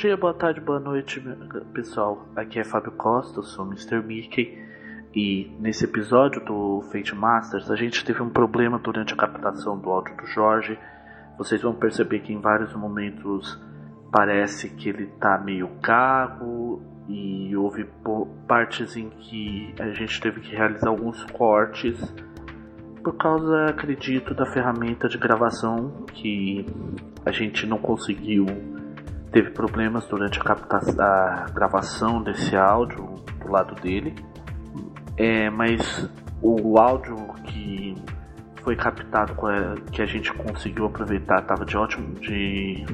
dia, boa tarde, boa noite, pessoal. Aqui é Fábio Costa, sou Mr. Mickey. E nesse episódio do Fate Masters, a gente teve um problema durante a captação do áudio do Jorge. Vocês vão perceber que em vários momentos parece que ele tá meio gago e houve partes em que a gente teve que realizar alguns cortes por causa, acredito, da ferramenta de gravação que a gente não conseguiu teve problemas durante a, a gravação desse áudio do lado dele, é, mas o áudio que foi captado, que a gente conseguiu aproveitar, estava de ótimo, de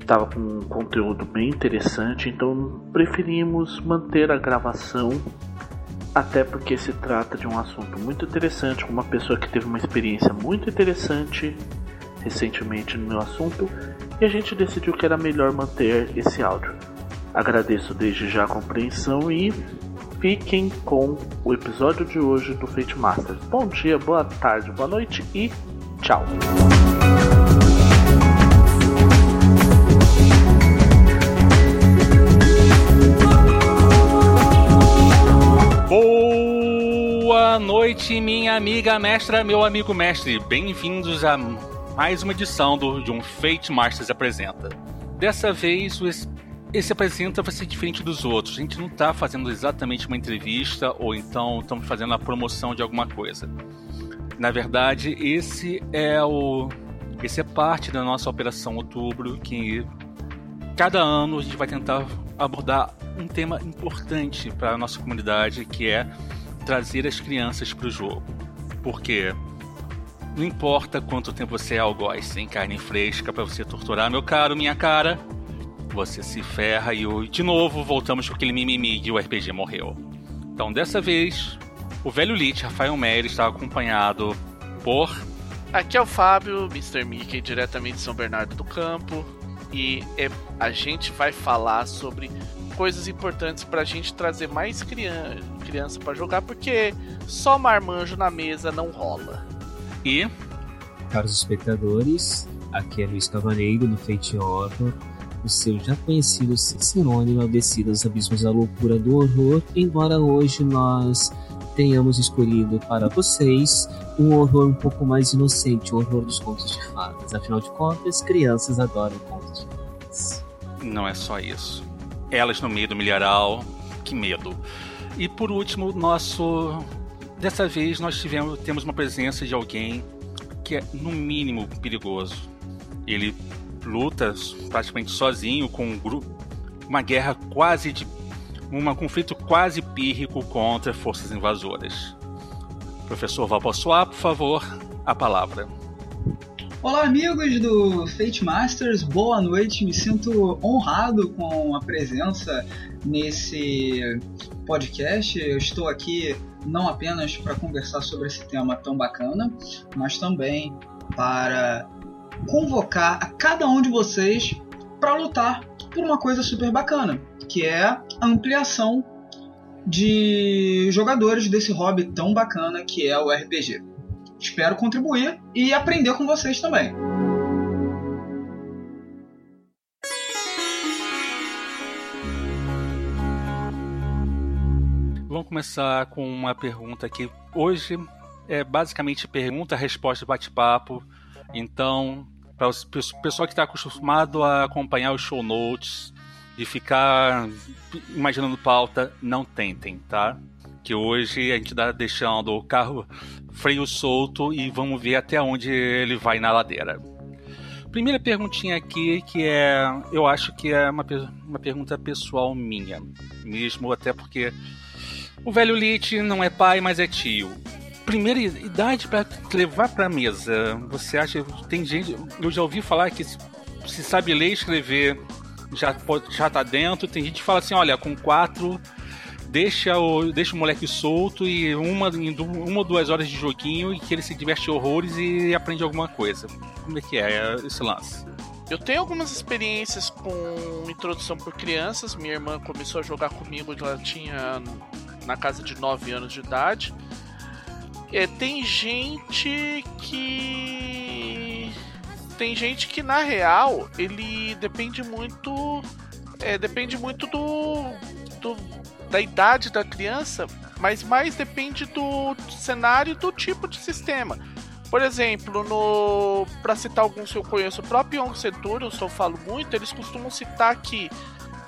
estava com um conteúdo bem interessante, então preferimos manter a gravação, até porque se trata de um assunto muito interessante, com uma pessoa que teve uma experiência muito interessante recentemente no assunto e a gente decidiu que era melhor manter esse áudio. Agradeço desde já a compreensão e fiquem com o episódio de hoje do Fate Masters. Bom dia, boa tarde, boa noite e tchau! Boa noite, minha amiga mestra, meu amigo mestre. Bem-vindos a mais uma edição do, de um Fate Masters apresenta. Dessa vez, o, esse apresenta vai ser diferente dos outros. A gente não está fazendo exatamente uma entrevista ou então estamos fazendo a promoção de alguma coisa. Na verdade, esse é o esse é parte da nossa operação Outubro que cada ano a gente vai tentar abordar um tema importante para a nossa comunidade, que é trazer as crianças para o jogo. Porque não importa quanto tempo você é algoz sem carne fresca para você torturar meu caro, minha cara, você se ferra e de novo voltamos com aquele mimimi de o RPG morreu. Então dessa vez, o velho Lich, Rafael Mery, está acompanhado por. Aqui é o Fábio, Mr. Mickey, diretamente de São Bernardo do Campo. E é, a gente vai falar sobre coisas importantes para a gente trazer mais criança, criança para jogar, porque só marmanjo na mesa não rola. E. Caros espectadores, aqui é Luiz Cavaneiro no Fate Horror, o seu já conhecido Cicerone ao descer dos abismos da loucura do horror, embora hoje nós tenhamos escolhido para vocês um horror um pouco mais inocente, o horror dos contos de fadas. Afinal de contas, crianças adoram contos de fadas. Não é só isso. Elas no meio do milharal, que medo. E por último, nosso Dessa vez nós tivemos, temos uma presença de alguém que é no mínimo perigoso. Ele luta praticamente sozinho com um grupo, uma guerra quase de um conflito quase pírrico contra forças invasoras. Professor Valpossoa, por favor, a palavra. Olá, amigos do Fate Masters, boa noite. Me sinto honrado com a presença nesse podcast. Eu estou aqui não apenas para conversar sobre esse tema tão bacana, mas também para convocar a cada um de vocês para lutar por uma coisa super bacana, que é a ampliação de jogadores desse hobby tão bacana que é o RPG. Espero contribuir e aprender com vocês também. Vamos começar com uma pergunta que hoje é basicamente pergunta-resposta bate-papo. Então, para o pessoal que está acostumado a acompanhar os show notes e ficar imaginando pauta, não tentem, tá? Que hoje a gente está deixando o carro freio solto e vamos ver até onde ele vai na ladeira. Primeira perguntinha aqui, que é. Eu acho que é uma, uma pergunta pessoal minha, mesmo até porque o velho Lich não é pai, mas é tio. Primeira idade para levar para mesa. Você acha tem gente, eu já ouvi falar que se sabe ler e escrever já já tá dentro. Tem gente que fala assim, olha, com quatro deixa o, deixa o moleque solto e uma, uma ou duas horas de joguinho e que ele se diverte horrores e aprende alguma coisa. Como é que é esse lance? Eu tenho algumas experiências com introdução por crianças. Minha irmã começou a jogar comigo, ela tinha na casa de 9 anos de idade. É, tem gente que. Tem gente que na real ele depende muito é, depende muito do, do, da idade da criança, mas mais depende do cenário e do tipo de sistema. Por exemplo, no para citar alguns que eu conheço, o próprio Young Centurions, eu falo muito, eles costumam citar que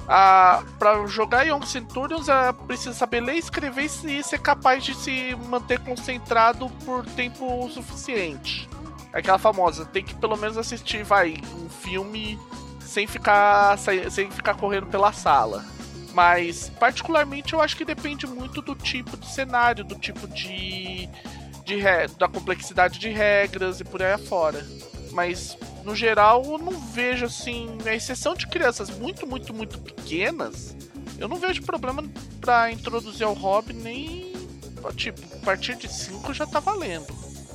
a para jogar Young Centurions é, precisa saber ler, escrever e ser capaz de se manter concentrado por tempo suficiente. Aquela famosa, tem que pelo menos assistir, vai, um filme sem ficar sem ficar correndo pela sala. Mas particularmente eu acho que depende muito do tipo de cenário, do tipo de de da complexidade de regras e por aí afora. Mas no geral eu não vejo assim, a exceção de crianças muito, muito, muito pequenas, eu não vejo problema para introduzir ao hobby nem tipo, a partir de 5 já tá valendo.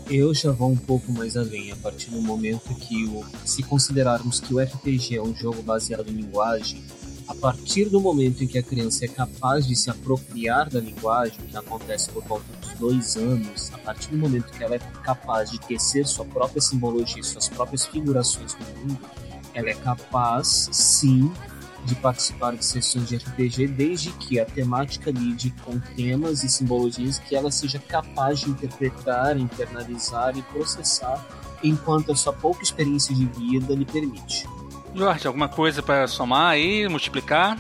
Eu já vou um pouco mais além, a partir do momento que o, se considerarmos que o RPG é um jogo baseado em linguagem, a partir do momento em que a criança é capaz de se apropriar da linguagem, que acontece por volta dois anos, a partir do momento que ela é capaz de tecer sua própria simbologia, suas próprias figurações no mundo, ela é capaz, sim, de participar de sessões de RPG, desde que a temática lide com temas e simbologias que ela seja capaz de interpretar, internalizar e processar, enquanto a sua pouca experiência de vida lhe permite. Jorge, alguma coisa para somar aí, multiplicar?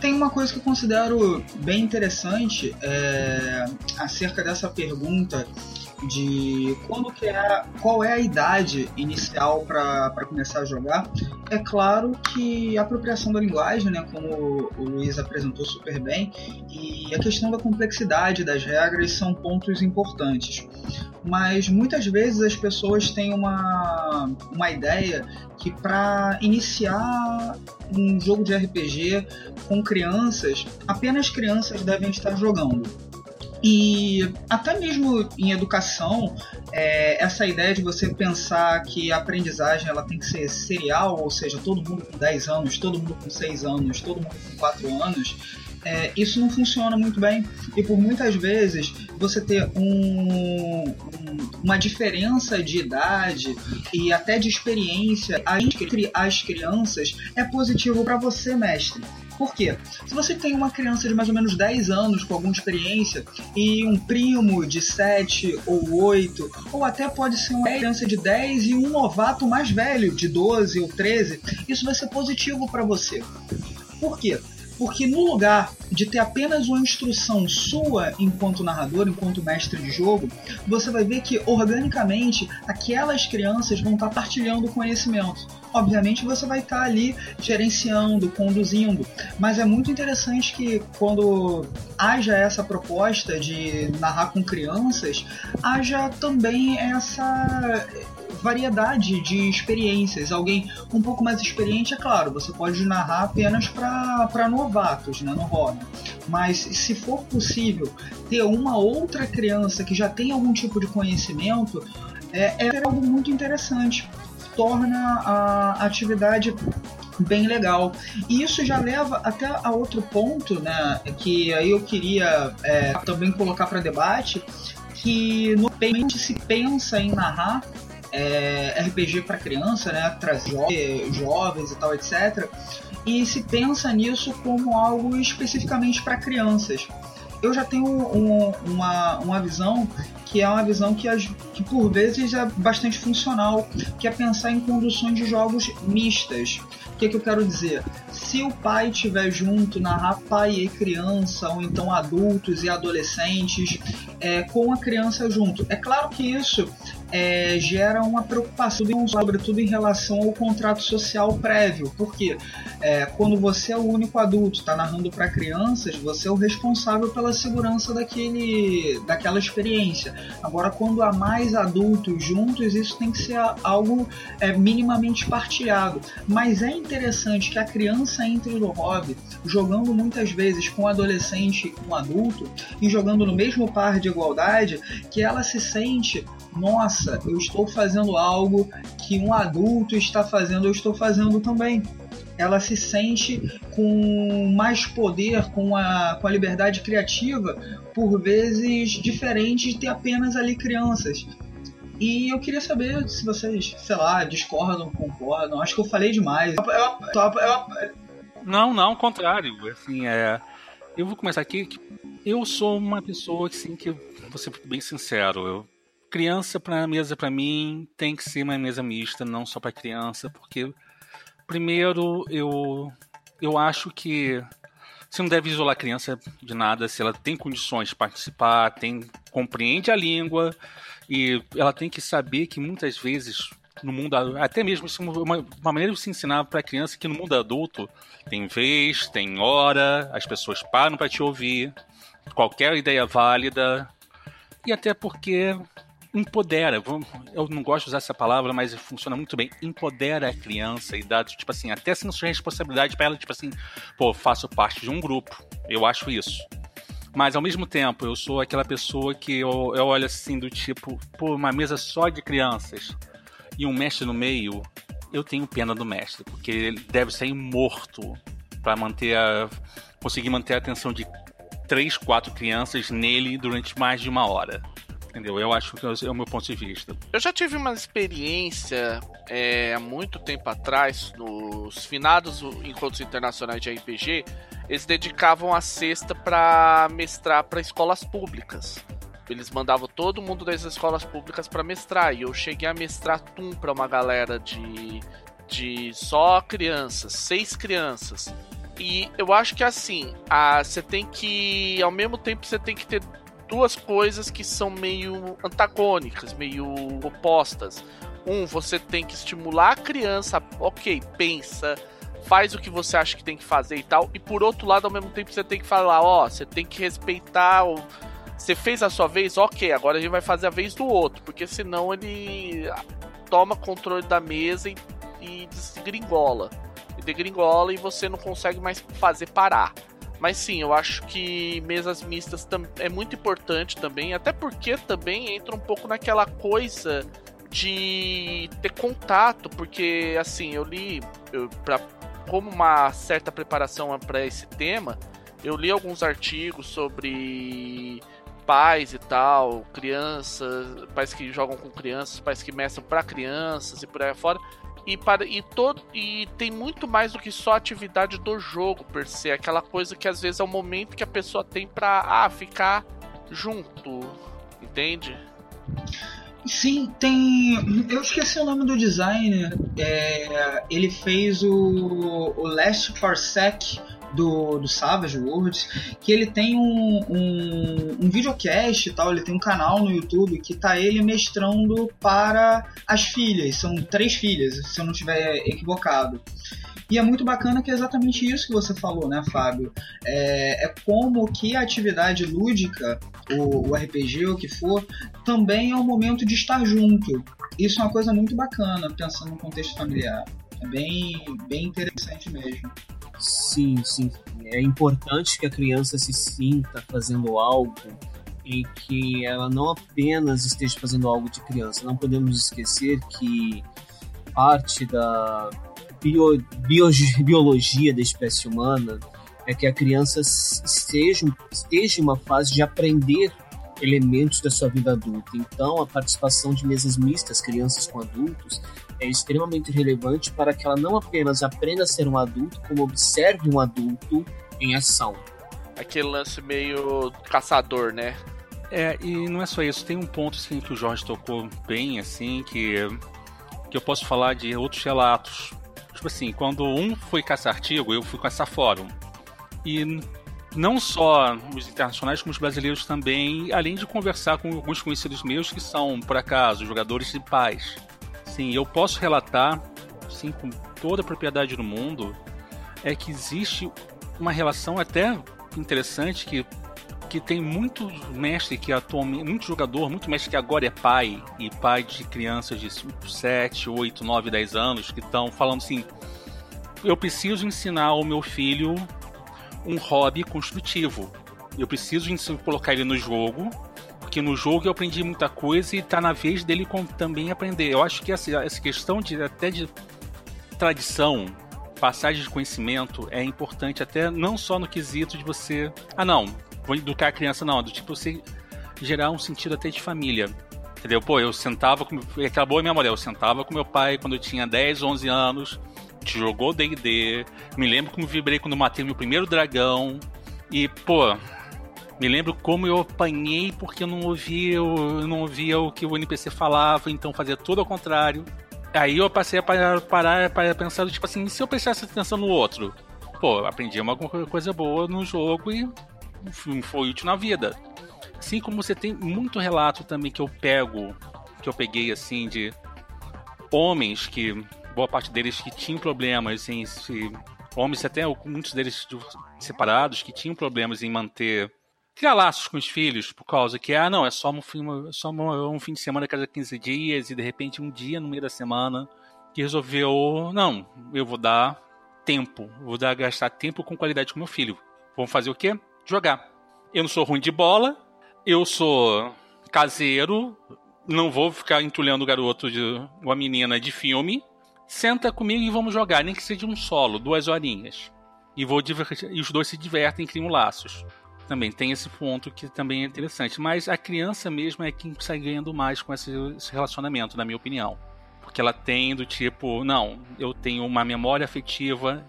Tem uma coisa que eu considero bem interessante é, acerca dessa pergunta de quando que é, qual é a idade inicial para começar a jogar. É claro que a apropriação da linguagem, né, como o Luiz apresentou super bem, e a questão da complexidade das regras são pontos importantes. Mas muitas vezes as pessoas têm uma, uma ideia que para iniciar um jogo de RPG com crianças, apenas crianças devem estar jogando. E até mesmo em educação, é, essa ideia de você pensar que a aprendizagem ela tem que ser serial, ou seja, todo mundo com 10 anos, todo mundo com 6 anos, todo mundo com 4 anos, é, isso não funciona muito bem. E por muitas vezes você ter um, um, uma diferença de idade e até de experiência entre as crianças é positivo para você, mestre. Por quê? Se você tem uma criança de mais ou menos 10 anos com alguma experiência e um primo de 7 ou 8, ou até pode ser uma criança de 10 e um novato mais velho de 12 ou 13, isso vai ser positivo para você. Por quê? Porque no lugar de ter apenas uma instrução sua enquanto narrador, enquanto mestre de jogo, você vai ver que organicamente aquelas crianças vão estar partilhando conhecimento. Obviamente você vai estar ali gerenciando, conduzindo, mas é muito interessante que quando haja essa proposta de narrar com crianças, haja também essa variedade de experiências. Alguém um pouco mais experiente, é claro, você pode narrar apenas para novatos né, no hobby. Mas se for possível ter uma outra criança que já tem algum tipo de conhecimento, é, é algo muito interessante. Torna a atividade bem legal. E isso já leva até a outro ponto, né? Que aí eu queria é, também colocar para debate, que no repente se pensa em narrar é, RPG para criança, né, trazer jo jovens e tal, etc. E se pensa nisso como algo especificamente para crianças. Eu já tenho um, uma, uma visão que é uma visão que, que por vezes é bastante funcional, que é pensar em conduções de jogos mistas. O que, que eu quero dizer? Se o pai estiver junto, narrar pai e criança, ou então adultos e adolescentes, é, com a criança junto. É claro que isso é, gera uma preocupação, sobretudo em relação ao contrato social prévio, porque é, quando você é o único adulto, está narrando para crianças, você é o responsável pela segurança daquele, daquela experiência. Agora, quando há mais adultos juntos, isso tem que ser algo é, minimamente partilhado. Mas é interessante que a criança entre no hobby, jogando muitas vezes com adolescente e com adulto, e jogando no mesmo par de igualdade, que ela se sente nossa, eu estou fazendo algo que um adulto está fazendo, eu estou fazendo também. Ela se sente com mais poder, com a, com a liberdade criativa, por vezes diferente de ter apenas ali crianças. E eu queria saber se vocês, sei lá, discordam, concordam. Acho que eu falei demais. Não, não, ao contrário. Assim, é, eu vou começar aqui. Eu sou uma pessoa assim, que, vou ser bem sincero, eu, criança para mesa para mim tem que ser uma mesa mista, não só para criança, porque primeiro eu eu acho que você não deve isolar a criança de nada se ela tem condições de participar, tem compreende a língua e ela tem que saber que muitas vezes no mundo até mesmo isso é uma, uma maneira de se ensinar para a criança que no mundo adulto tem vez, tem hora, as pessoas param para te ouvir, qualquer ideia válida e até porque empodera. Eu não gosto de usar essa palavra, mas funciona muito bem. Empodera a criança e dá, tipo assim, até sem sua responsabilidade para ela, tipo assim, pô, faço parte de um grupo. Eu acho isso. Mas ao mesmo tempo, eu sou aquela pessoa que eu, eu olho assim do tipo, pô, uma mesa só de crianças e um mestre no meio, eu tenho pena do mestre, porque ele deve sair morto para manter a conseguir manter a atenção de três, quatro crianças nele durante mais de uma hora. Entendeu? Eu acho que é o meu ponto de vista. Eu já tive uma experiência é, há muito tempo atrás, nos finados encontros internacionais de RPG, eles dedicavam a sexta para mestrar para escolas públicas. Eles mandavam todo mundo das escolas públicas para mestrar. E eu cheguei a mestrar Tum para uma galera de, de só crianças, seis crianças. E eu acho que assim, você tem que. Ao mesmo tempo, você tem que ter duas coisas que são meio antagônicas, meio opostas. Um, você tem que estimular a criança, ok, pensa, faz o que você acha que tem que fazer e tal. E por outro lado, ao mesmo tempo, você tem que falar, ó, oh, você tem que respeitar o. Você fez a sua vez, ok, agora a gente vai fazer a vez do outro, porque senão ele toma controle da mesa e, e desgringola. E degringola e você não consegue mais fazer parar. Mas sim, eu acho que mesas mistas é muito importante também, até porque também entra um pouco naquela coisa de ter contato, porque assim, eu li eu, pra, como uma certa preparação para esse tema, eu li alguns artigos sobre pais e tal, crianças, pais que jogam com crianças, pais que mestram para crianças e por aí fora. E, para, e, todo, e tem muito mais do que só a atividade do jogo, per se. Aquela coisa que às vezes é o momento que a pessoa tem pra ah, ficar junto. Entende? Sim, tem. Eu esqueci o nome do designer. É... Ele fez o, o Last Parsec do, do Savage Worlds, que ele tem um, um, um videocast e tal, ele tem um canal no YouTube que tá ele mestrando para as filhas, são três filhas, se eu não estiver equivocado. E é muito bacana que é exatamente isso que você falou, né, Fábio? É, é como que a atividade lúdica, o, o RPG, o que for, também é um momento de estar junto. Isso é uma coisa muito bacana, pensando no contexto familiar. É bem, bem interessante mesmo. Sim, sim. É importante que a criança se sinta fazendo algo em que ela não apenas esteja fazendo algo de criança. Não podemos esquecer que parte da bio, bio, biologia da espécie humana é que a criança esteja, esteja em uma fase de aprender elementos da sua vida adulta. Então, a participação de mesas mistas, crianças com adultos, é extremamente relevante para que ela não apenas aprenda a ser um adulto, como observe um adulto em ação. Aquele lance meio caçador, né? É, e não é só isso, tem um ponto assim, que o Jorge tocou bem, assim, que, que eu posso falar de outros relatos. Tipo assim, quando um foi caçar artigo, eu fui caçar fórum. E não só os internacionais, como os brasileiros também, além de conversar com alguns conhecidos meus que são, por acaso, jogadores de paz assim, eu posso relatar, sim, com toda a propriedade do mundo, é que existe uma relação até interessante que que tem muito mestre que atualmente, muito jogador, muito mestre que agora é pai e pai de crianças de 7, 8, 9, 10 anos que estão falando assim: eu preciso ensinar ao meu filho um hobby construtivo. Eu preciso colocar ele no jogo porque no jogo eu aprendi muita coisa e tá na vez dele também aprender. Eu acho que essa, essa questão de até de tradição, passagem de conhecimento é importante até não só no quesito de você, ah não, vou educar a criança não, do tipo você gerar um sentido até de família. Entendeu? Pô, eu sentava com. Aquela boa memória, eu sentava com meu pai quando eu tinha 10, 11 anos, jogou D&D, me lembro como vibrei quando matei meu primeiro dragão, e, pô, me lembro como eu apanhei porque eu não ouvia, eu não ouvia o que o NPC falava, então fazia tudo ao contrário. Aí eu passei a parar, parar para pensar, tipo assim, se eu prestasse atenção no outro? Pô, aprendi uma coisa boa no jogo e foi útil na vida. Assim como você tem muito relato também que eu pego, que eu peguei assim de homens que boa parte deles que tinham problemas em se homens até muitos deles separados que tinham problemas em manter criar laços com os filhos por causa que ah não é só um fim, só um fim de semana cada 15 dias e de repente um dia no meio da semana que resolveu não eu vou dar tempo vou dar gastar tempo com qualidade com meu filho vamos fazer o quê jogar eu não sou ruim de bola eu sou caseiro não vou ficar entulhando o garoto de uma menina de filme senta comigo e vamos jogar, nem que seja um solo, duas horinhas. E, vou e os dois se divertem criam laços. Também tem esse ponto que também é interessante. Mas a criança mesmo é quem sai ganhando mais com esse, relacionamento, na minha opinião. Porque ela tem do tipo, não, eu tenho uma memória afetiva,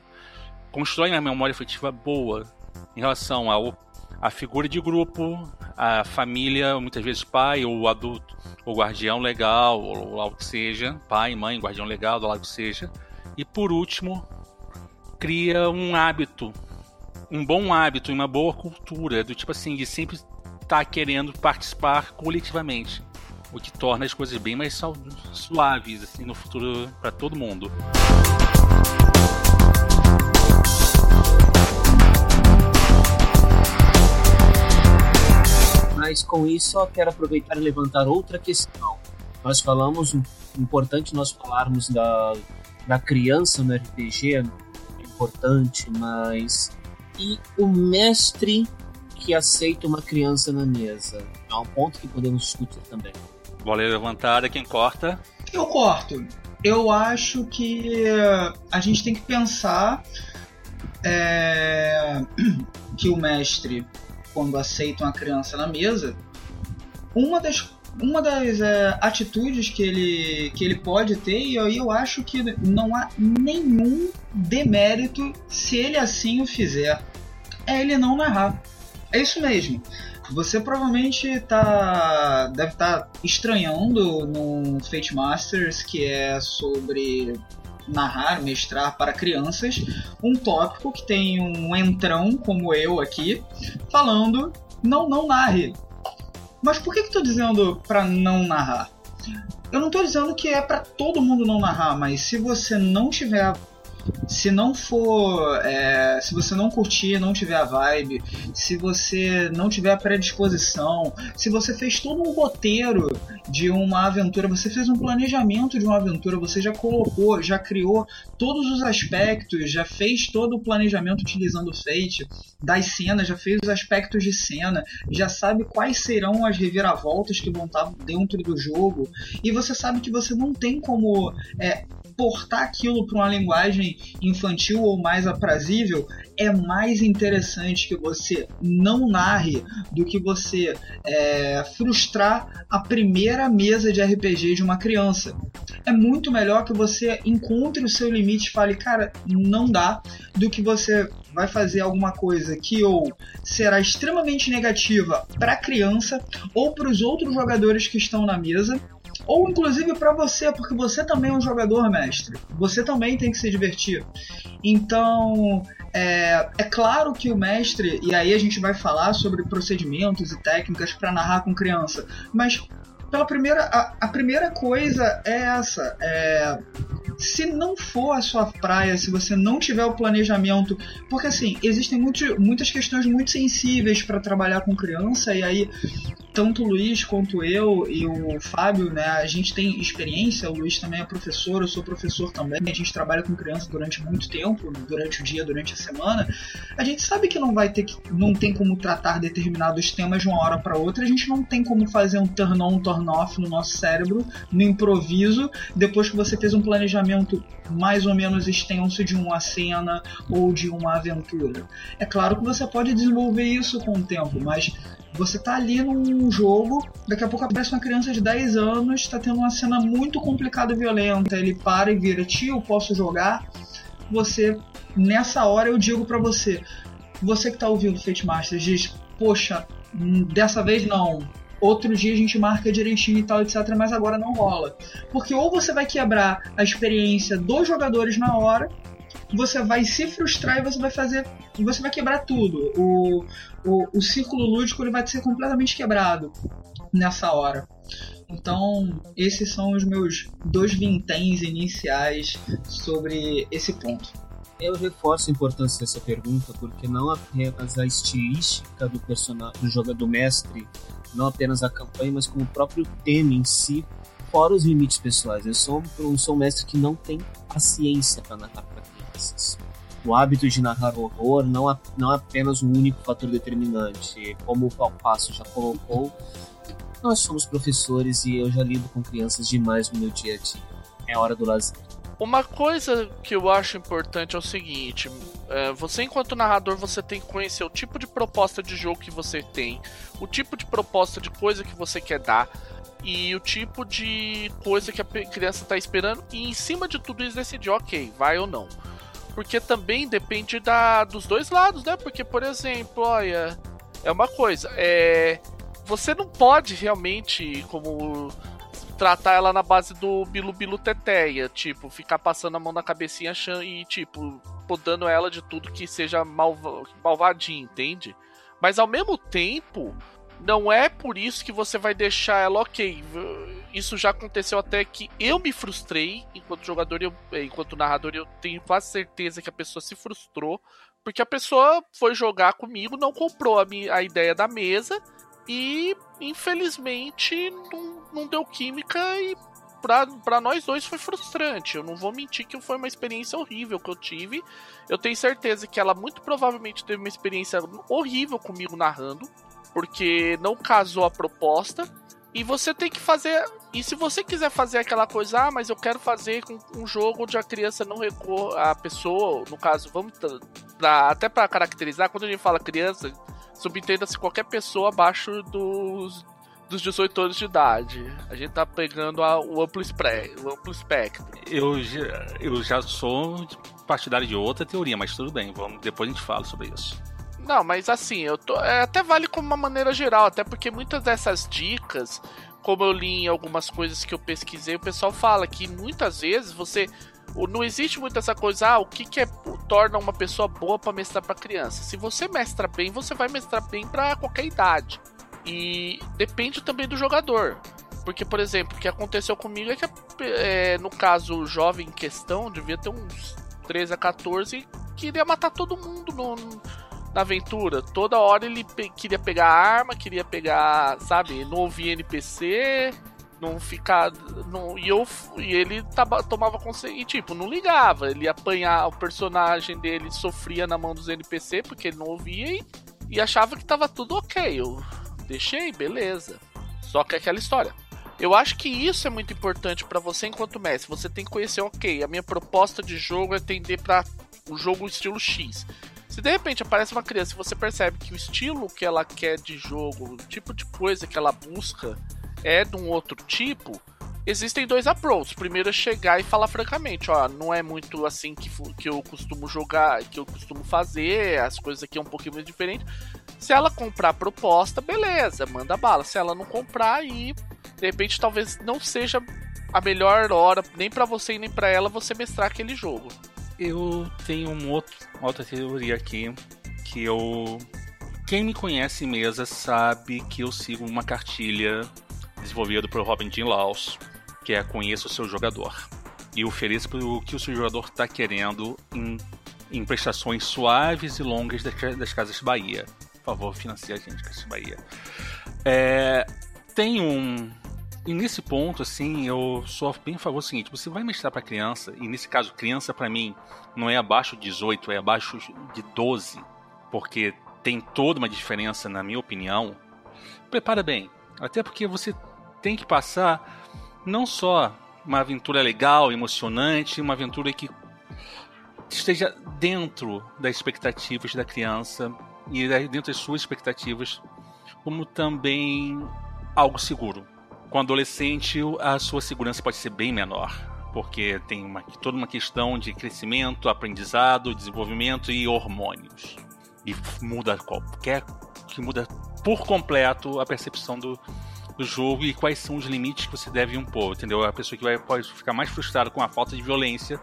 constrói uma memória afetiva boa em relação ao a figura de grupo, a família, muitas vezes pai ou adulto, o guardião legal, ou algo que seja, pai, mãe, guardião legal, do lado que seja. E por último, cria um hábito, um bom hábito, uma boa cultura, do tipo assim, de sempre estar tá querendo participar coletivamente, o que torna as coisas bem mais suaves assim no futuro para todo mundo. Mas com isso, eu quero aproveitar e levantar outra questão. Nós falamos, importante nós falarmos da, da criança no RPG, é importante, mas. E o mestre que aceita uma criança na mesa? É um ponto que podemos discutir também. Bola levantada, quem corta? Eu corto. Eu acho que a gente tem que pensar é, que o mestre quando aceitam a criança na mesa, uma das, uma das é, atitudes que ele, que ele pode ter, e aí eu acho que não há nenhum demérito se ele assim o fizer, é ele não narrar. É isso mesmo. Você provavelmente tá, deve estar tá estranhando no Fate Masters, que é sobre narrar, mestrar para crianças, um tópico que tem um entrão como eu aqui, falando não, não narre. Mas por que que tô dizendo para não narrar? Eu não tô dizendo que é para todo mundo não narrar, mas se você não tiver se não for. É, se você não curtir, não tiver a vibe, se você não tiver a predisposição, se você fez todo um roteiro de uma aventura, você fez um planejamento de uma aventura, você já colocou, já criou todos os aspectos, já fez todo o planejamento utilizando o Fate das cenas, já fez os aspectos de cena, já sabe quais serão as reviravoltas que vão estar dentro do jogo, e você sabe que você não tem como é, portar aquilo para uma linguagem infantil ou mais aprazível, é mais interessante que você não narre do que você é, frustrar a primeira mesa de RPG de uma criança. É muito melhor que você encontre o seu limite e fale, cara, não dá, do que você vai fazer alguma coisa que ou será extremamente negativa para a criança ou para os outros jogadores que estão na mesa ou inclusive para você, porque você também é um jogador mestre. Você também tem que se divertir. Então, é, é claro que o mestre, e aí a gente vai falar sobre procedimentos e técnicas para narrar com criança, mas pela primeira, a, a primeira coisa é essa. É, se não for a sua praia, se você não tiver o planejamento, porque assim, existem muito, muitas questões muito sensíveis para trabalhar com criança, e aí tanto o Luiz quanto eu e o Fábio, né, a gente tem experiência, o Luiz também é professor, eu sou professor também, a gente trabalha com criança durante muito tempo, durante o dia, durante a semana. A gente sabe que não vai ter que, não tem como tratar determinados temas de uma hora para outra, a gente não tem como fazer um turn on, turn off no nosso cérebro, no improviso, depois que você fez um planejamento mais ou menos extenso de uma cena ou de uma aventura. É claro que você pode desenvolver isso com o tempo, mas você tá ali num jogo, daqui a pouco aparece uma criança de 10 anos, tá tendo uma cena muito complicada e violenta. Ele para e vira, tio, posso jogar? você, nessa hora eu digo para você, você que tá ouvindo Fate Masters diz, poxa, hum, dessa vez não, outro dia a gente marca direitinho e tal, etc, mas agora não rola. Porque ou você vai quebrar a experiência dos jogadores na hora, você vai se frustrar e você vai fazer. Você vai quebrar tudo. O, o, o círculo lúdico ele vai ser completamente quebrado nessa hora. Então, esses são os meus dois vinténs iniciais sobre esse ponto. Eu reforço a importância dessa pergunta porque não apenas a estilística do personagem, do jogador mestre, não apenas a campanha, mas como o próprio tema em si, fora os limites pessoais. Eu sou, eu sou um mestre que não tem paciência para narrar para crianças. O hábito de narrar horror não, é, não é apenas um único fator determinante. Como o Palpasso já colocou, nós somos professores e eu já lido com crianças demais no meu dia a dia. É hora do lazer. Uma coisa que eu acho importante é o seguinte: é, você, enquanto narrador, você tem que conhecer o tipo de proposta de jogo que você tem, o tipo de proposta de coisa que você quer dar e o tipo de coisa que a criança está esperando, e em cima de tudo isso decidir, ok, vai ou não. Porque também depende da, dos dois lados, né? Porque, por exemplo, olha, é uma coisa, é, você não pode realmente, como tratar ela na base do Bilu Bilu Teteia, tipo, ficar passando a mão na cabecinha e, tipo, podando ela de tudo que seja malva malvadinho, entende? Mas ao mesmo tempo, não é por isso que você vai deixar ela ok. Isso já aconteceu até que eu me frustrei enquanto jogador, eu, eh, enquanto narrador, eu tenho quase certeza que a pessoa se frustrou, porque a pessoa foi jogar comigo, não comprou a, minha, a ideia da mesa e infelizmente não, não deu química e para nós dois foi frustrante. Eu não vou mentir que foi uma experiência horrível que eu tive. Eu tenho certeza que ela muito provavelmente teve uma experiência horrível comigo narrando, porque não casou a proposta. E você tem que fazer. E se você quiser fazer aquela coisa, ah, mas eu quero fazer com um jogo onde a criança não recorra. A pessoa, no caso, vamos. Até para caracterizar, quando a gente fala criança, subentenda-se qualquer pessoa abaixo dos, dos 18 anos de idade. A gente tá pegando a, o, amplo spre, o amplo espectro. Eu já, eu já sou partidário de outra teoria, mas tudo bem, vamos, depois a gente fala sobre isso. Não, mas assim, eu tô, é, até vale como uma maneira geral, até porque muitas dessas dicas, como eu li em algumas coisas que eu pesquisei, o pessoal fala que muitas vezes você não existe muito essa coisa, ah, o que, que é, torna uma pessoa boa para mestrar para criança. Se você mestra bem, você vai mestrar bem para qualquer idade. E depende também do jogador. Porque, por exemplo, o que aconteceu comigo é que, é, no caso, o jovem em questão devia ter uns 13 a 14 queria matar todo mundo no, na aventura. Toda hora ele pe queria pegar arma, queria pegar, sabe, não ouvia NPC, não ficar. Não, e, eu, e ele tava, tomava consciência. E tipo, não ligava. Ele apanhar, o personagem dele sofria na mão dos NPC porque ele não ouvia e, e achava que tava tudo ok. Eu deixei, beleza. Só que é aquela história. Eu acho que isso é muito importante para você enquanto mestre. Você tem que conhecer, ok, a minha proposta de jogo é tender para um jogo estilo X. Se de repente aparece uma criança e você percebe que o estilo que ela quer de jogo, o tipo de coisa que ela busca, é de um outro tipo, existem dois approaches. Primeiro é chegar e falar francamente, ó, não é muito assim que, que eu costumo jogar, que eu costumo fazer, as coisas aqui é um pouquinho mais diferente. Se ela comprar a proposta, beleza, manda bala. Se ela não comprar, aí de repente talvez não seja a melhor hora, nem para você nem para ela, você mestrar aquele jogo. Eu tenho um outro, uma outra teoria aqui que eu quem me conhece mesa sabe que eu sigo uma cartilha desenvolvido por Robin Jean Laws, que é Conheça o seu jogador. E ofereça o que o seu jogador está querendo em, em, prestações suaves e longas das, das Casas Bahia. Por favor, financie a gente, Casas Bahia. É, tem um. E nesse ponto, assim, eu sou bem a favor do seguinte: você vai mestrar para criança, e nesse caso, criança para mim não é abaixo de 18, é abaixo de 12, porque tem toda uma diferença, na minha opinião. Prepara bem, até porque você tem que passar não só uma aventura legal, emocionante, uma aventura que esteja dentro das expectativas da criança e dentro das suas expectativas, como também algo seguro. Com o adolescente, a sua segurança pode ser bem menor. porque tem uma, toda uma questão de crescimento, aprendizado, desenvolvimento e hormônios. E muda qualquer. que muda por completo a percepção do, do jogo e quais são os limites que você deve impor, entendeu? A pessoa que vai, pode ficar mais frustrada com a falta de violência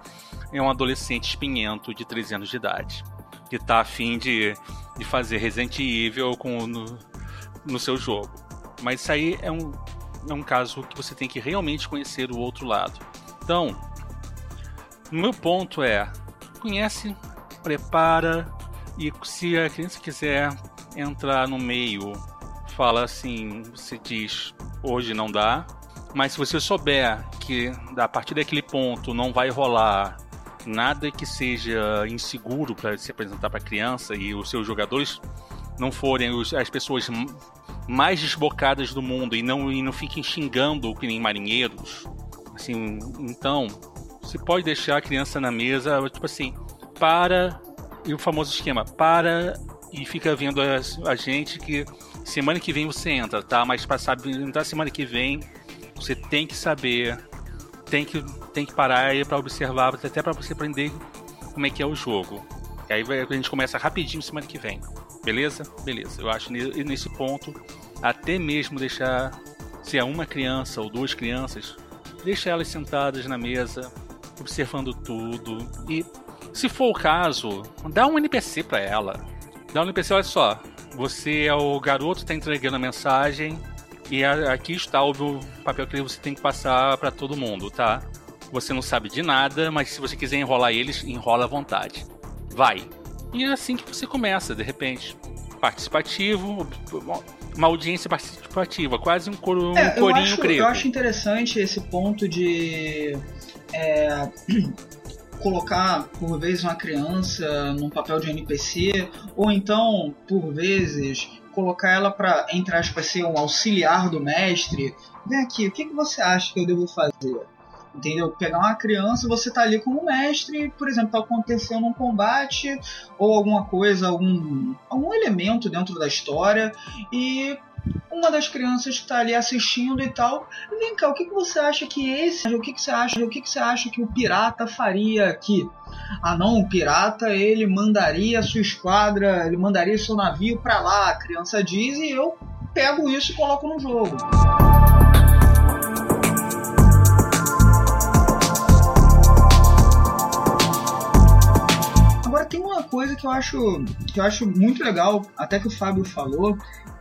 é um adolescente espinhento de 13 anos de idade, que está afim de, de fazer Resident Evil com, no, no seu jogo. Mas isso aí é um, é um caso que você tem que realmente conhecer o outro lado. Então, o meu ponto é: conhece, prepara e se a criança quiser entrar no meio, fala assim, você diz hoje não dá, mas se você souber que a partir daquele ponto não vai rolar nada que seja inseguro para se apresentar para a criança e os seus jogadores não forem as pessoas mais desbocadas do mundo e não, e não fiquem xingando que nem marinheiros, Assim, então, você pode deixar a criança na mesa, tipo assim, para e o famoso esquema, para e fica vendo a, a gente que semana que vem você entra, tá? Mas para saber entrar semana que vem, você tem que saber, tem que tem que parar aí para observar, até para você aprender como é que é o jogo. E aí a gente começa rapidinho semana que vem. Beleza? Beleza. Eu acho nesse ponto até mesmo deixar se é uma criança ou duas crianças deixa elas sentadas na mesa, observando tudo. E, se for o caso, dá um NPC para ela. Dá um NPC, olha só. Você é o garoto, está entregando a mensagem. E aqui está o papel que você tem que passar para todo mundo, tá? Você não sabe de nada, mas se você quiser enrolar eles, enrola à vontade. Vai. E é assim que você começa, de repente. Participativo, uma audiência participativa, quase um, coro, um é, corinho eu acho, grego. Eu acho interessante esse ponto de é, colocar, por vezes, uma criança num papel de NPC, ou então, por vezes, colocar ela para, entre aspas, ser um auxiliar do mestre. Vem aqui, o que, que você acha que eu devo fazer? entendeu? Pegar uma criança, você tá ali como mestre, por exemplo, tá acontecendo um combate ou alguma coisa, algum, algum elemento dentro da história e uma das crianças está ali assistindo e tal. Vem cá, o que, que você acha que esse, o que, que você acha, o que, que você acha que o pirata faria aqui? Ah, não, o pirata ele mandaria sua esquadra, ele mandaria seu navio para lá, a criança diz e eu pego isso e coloco no jogo. tem uma coisa que eu acho que eu acho muito legal, até que o Fábio falou,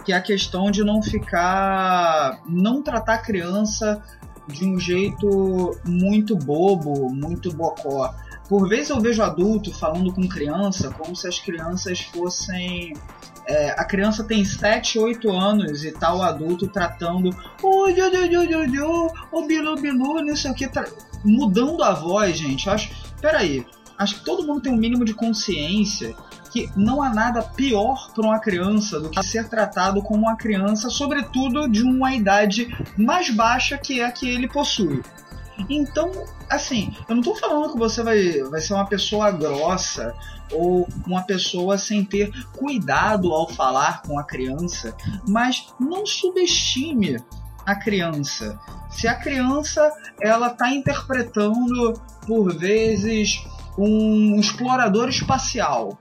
que é a questão de não ficar, não tratar a criança de um jeito muito bobo, muito bocó. Por vezes eu vejo adulto falando com criança como se as crianças fossem é, a criança tem 7, 8 anos e tal, tá adulto tratando o bilu bilu, não sei o que, mudando a voz, gente. Eu acho, peraí, acho que todo mundo tem um mínimo de consciência que não há nada pior para uma criança do que ser tratado como uma criança, sobretudo de uma idade mais baixa que é a que ele possui. Então, assim, eu não estou falando que você vai, vai ser uma pessoa grossa ou uma pessoa sem ter cuidado ao falar com a criança, mas não subestime a criança. Se a criança ela está interpretando por vezes um explorador espacial.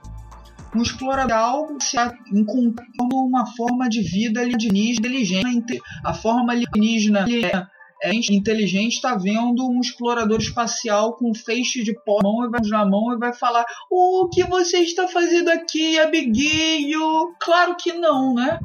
Um explorador espacial encontrando uma forma de vida alienígena inteligente. A forma alienígena é inteligente está vendo um explorador espacial com feixe de pó na mão e vai falar: O que você está fazendo aqui, amiguinho? Claro que não, né?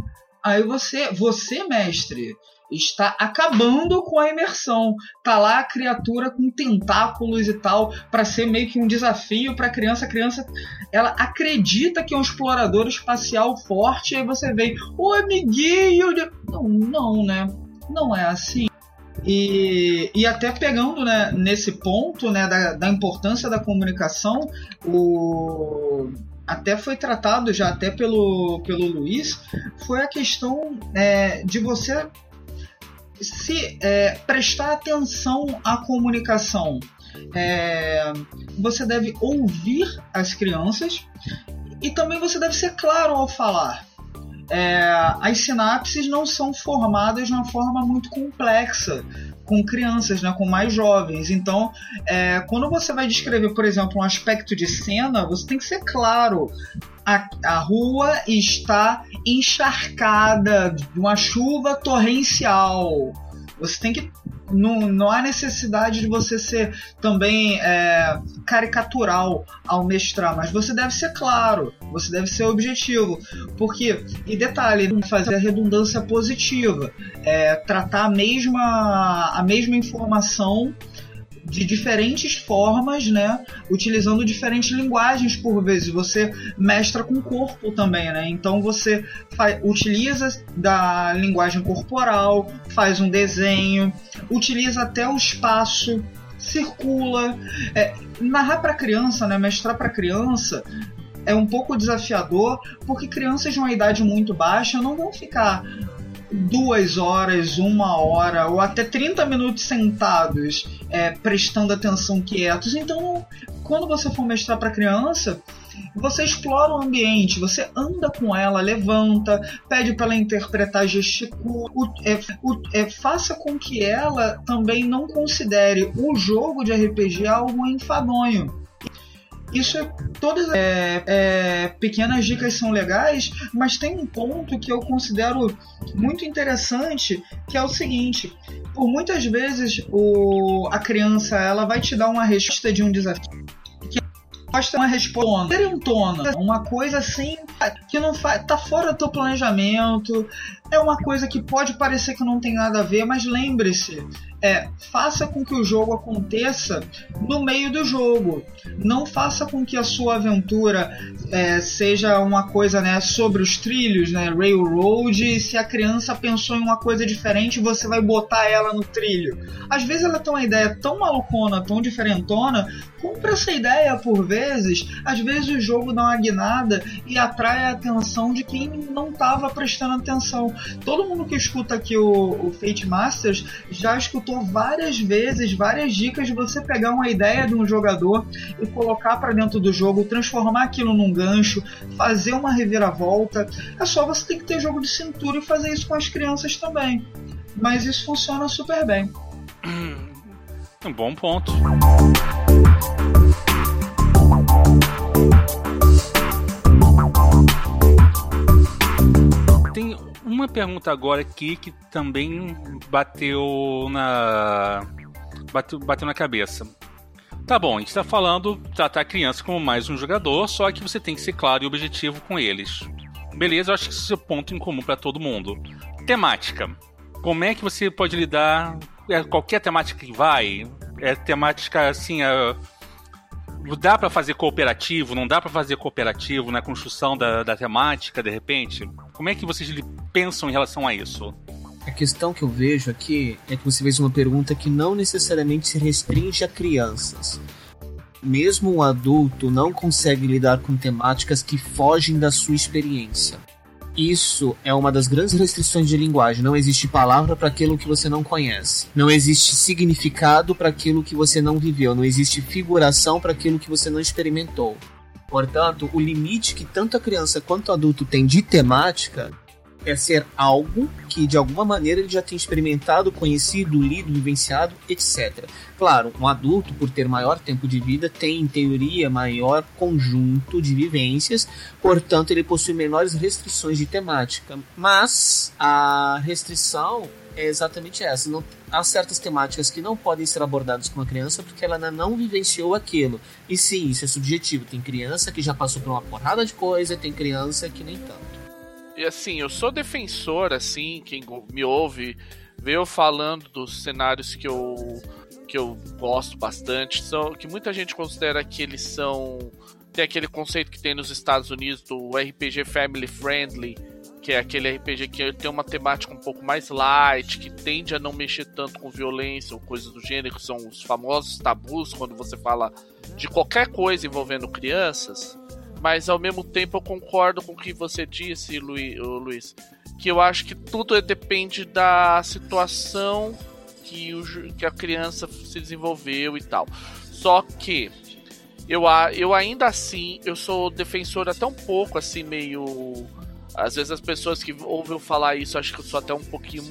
Aí você, você mestre, está acabando com a imersão. Tá lá a criatura com tentáculos e tal para ser meio que um desafio para a criança. A criança ela acredita que é um explorador espacial forte aí você vem, o amiguinho, não, não, né? Não é assim. E, e até pegando né, nesse ponto né, da, da importância da comunicação, o, até foi tratado já até pelo, pelo Luiz, foi a questão é, de você se é, prestar atenção à comunicação. É, você deve ouvir as crianças e também você deve ser claro ao falar. é, as sinapses não são formadas de uma forma muito complexa com crianças, né, com mais jovens. Então, é, quando você vai descrever, por exemplo, um aspecto de cena, você tem que ser claro. A, a rua está encharcada de uma chuva torrencial. Você tem que não, não há necessidade de você ser também é, caricatural ao mestrar, mas você deve ser claro, você deve ser objetivo. Porque, e detalhe, fazer a redundância positiva, é, tratar a mesma, a mesma informação de diferentes formas, né? Utilizando diferentes linguagens por vezes. Você mestra com o corpo também, né? Então você utiliza da linguagem corporal, faz um desenho, utiliza até o espaço, circula. É, narrar para criança, né? Mestrar para criança é um pouco desafiador porque crianças de uma idade muito baixa não vão ficar duas horas, uma hora ou até 30 minutos sentados é, prestando atenção quietos. Então, quando você for mestrar para criança, você explora o ambiente, você anda com ela, levanta, pede para ela interpretar, gesticula, é, é, faça com que ela também não considere o jogo de RPG algo enfadonho. Isso é todas é, é, pequenas dicas são legais, mas tem um ponto que eu considero muito interessante, que é o seguinte: por muitas vezes o, a criança ela vai te dar uma resposta de um desafio resposta uma resposta diferentona, uma coisa assim que não faz, tá fora do teu planejamento, é uma coisa que pode parecer que não tem nada a ver, mas lembre-se, é, faça com que o jogo aconteça no meio do jogo. Não faça com que a sua aventura é, seja uma coisa né, sobre os trilhos, né, railroad, e se a criança pensou em uma coisa diferente, você vai botar ela no trilho. Às vezes ela tem uma ideia tão malucona, tão diferentona, compra essa ideia por vezes. Às vezes o jogo dá uma guinada e atrai a atenção de quem não estava prestando atenção. Todo mundo que escuta aqui o, o Fate Masters já escutou várias vezes, várias dicas de você pegar uma ideia de um jogador e colocar para dentro do jogo, transformar aquilo num gancho, fazer uma reviravolta. É só você ter que ter jogo de cintura e fazer isso com as crianças também. Mas isso funciona super bem. Um bom ponto. Uma pergunta agora aqui que também bateu na. bateu, bateu na cabeça. Tá bom, a gente está falando tratar a criança como mais um jogador, só que você tem que ser claro e objetivo com eles. Beleza, eu acho que isso é ponto em comum para todo mundo. Temática. Como é que você pode lidar? É qualquer temática que vai? É temática assim. É dá para fazer cooperativo, não dá para fazer cooperativo na construção da, da temática, de repente? Como é que vocês pensam em relação a isso? A questão que eu vejo aqui é que você fez uma pergunta que não necessariamente se restringe a crianças. Mesmo um adulto não consegue lidar com temáticas que fogem da sua experiência. Isso é uma das grandes restrições de linguagem. Não existe palavra para aquilo que você não conhece. Não existe significado para aquilo que você não viveu. Não existe figuração para aquilo que você não experimentou. Portanto, o limite que tanto a criança quanto o adulto tem de temática é ser algo que de alguma maneira ele já tem experimentado, conhecido, lido, vivenciado, etc. Claro, um adulto, por ter maior tempo de vida, tem em teoria maior conjunto de vivências, portanto ele possui menores restrições de temática. Mas a restrição é exatamente essa. Não, há certas temáticas que não podem ser abordadas com a criança porque ela não vivenciou aquilo. E sim, isso é subjetivo. Tem criança que já passou por uma porrada de coisa, tem criança que nem tanto. E assim, eu sou defensor, assim, quem me ouve, eu falando dos cenários que eu, que eu gosto bastante, são que muita gente considera que eles são. Tem aquele conceito que tem nos Estados Unidos do RPG Family Friendly, que é aquele RPG que tem uma temática um pouco mais light, que tende a não mexer tanto com violência ou coisas do gênero, que são os famosos tabus quando você fala de qualquer coisa envolvendo crianças mas ao mesmo tempo eu concordo com o que você disse, Luiz, que eu acho que tudo depende da situação que, o, que a criança se desenvolveu e tal. Só que eu, eu ainda assim, eu sou defensor até um pouco assim, meio Às vezes as pessoas que ouvem falar isso, acho que eu sou até um pouquinho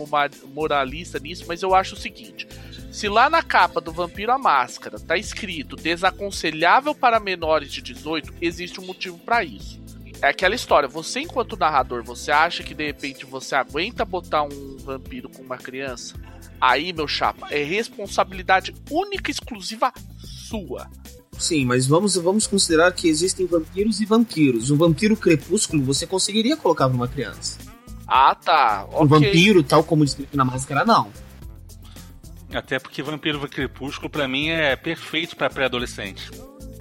moralista nisso, mas eu acho o seguinte: se lá na capa do Vampiro a Máscara tá escrito desaconselhável para menores de 18, existe um motivo para isso. É aquela história, você enquanto narrador, você acha que de repente você aguenta botar um vampiro com uma criança? Aí, meu chapa, é responsabilidade única e exclusiva sua. Sim, mas vamos, vamos considerar que existem vampiros e vampiros. Um vampiro crepúsculo você conseguiria colocar para uma criança. Ah, tá. Um okay. vampiro, tal como descrito na máscara, não. Até porque Vampiro Crepúsculo, para mim, é perfeito para pré-adolescente.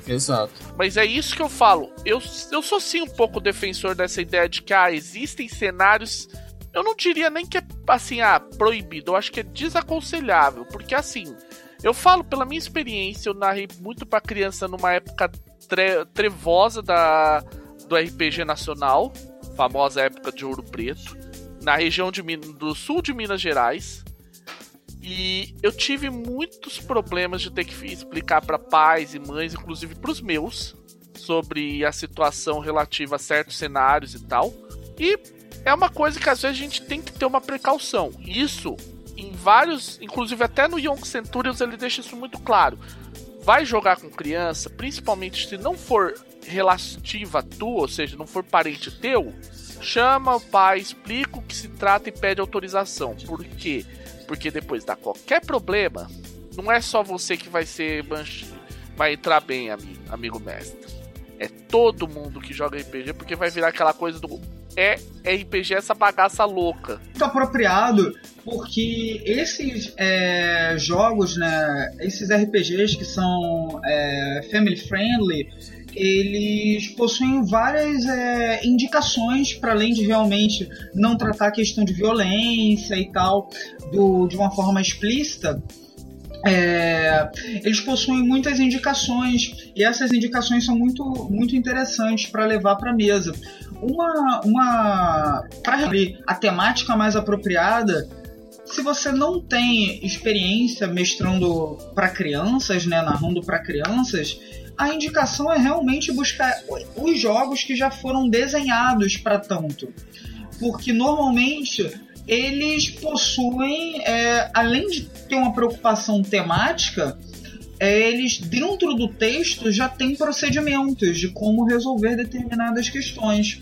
Exato. Mas é isso que eu falo. Eu, eu sou sim um pouco defensor dessa ideia de que ah, existem cenários. Eu não diria nem que é assim, ah, proibido. Eu acho que é desaconselhável. Porque assim, eu falo pela minha experiência, eu narrei muito para criança numa época tre trevosa da, do RPG nacional, famosa época de Ouro Preto, na região de, do sul de Minas Gerais. E eu tive muitos problemas de ter que explicar para pais e mães, inclusive para os meus, sobre a situação relativa a certos cenários e tal. E é uma coisa que às vezes a gente tem que ter uma precaução. Isso vários, inclusive até no Young Centurions ele deixa isso muito claro. Vai jogar com criança, principalmente se não for relativa a tu, ou seja, não for parente teu, chama o pai, explica o que se trata e pede autorização. Por quê? Porque depois dá qualquer problema, não é só você que vai ser vai entrar bem, amigo, amigo mestre. É todo mundo que joga RPG porque vai virar aquela coisa do é RPG essa bagaça louca. Muito apropriado, porque esses é, jogos, né, esses RPGs que são é, family friendly, eles possuem várias é, indicações para além de realmente não tratar a questão de violência e tal do, de uma forma explícita. É, eles possuem muitas indicações e essas indicações são muito, muito interessantes para levar para a mesa. Uma, uma para abrir a temática mais apropriada, se você não tem experiência mestrando para crianças, né, narrando para crianças, a indicação é realmente buscar os jogos que já foram desenhados para tanto. Porque normalmente eles possuem, é, além de ter uma preocupação temática, é, eles dentro do texto já têm procedimentos de como resolver determinadas questões.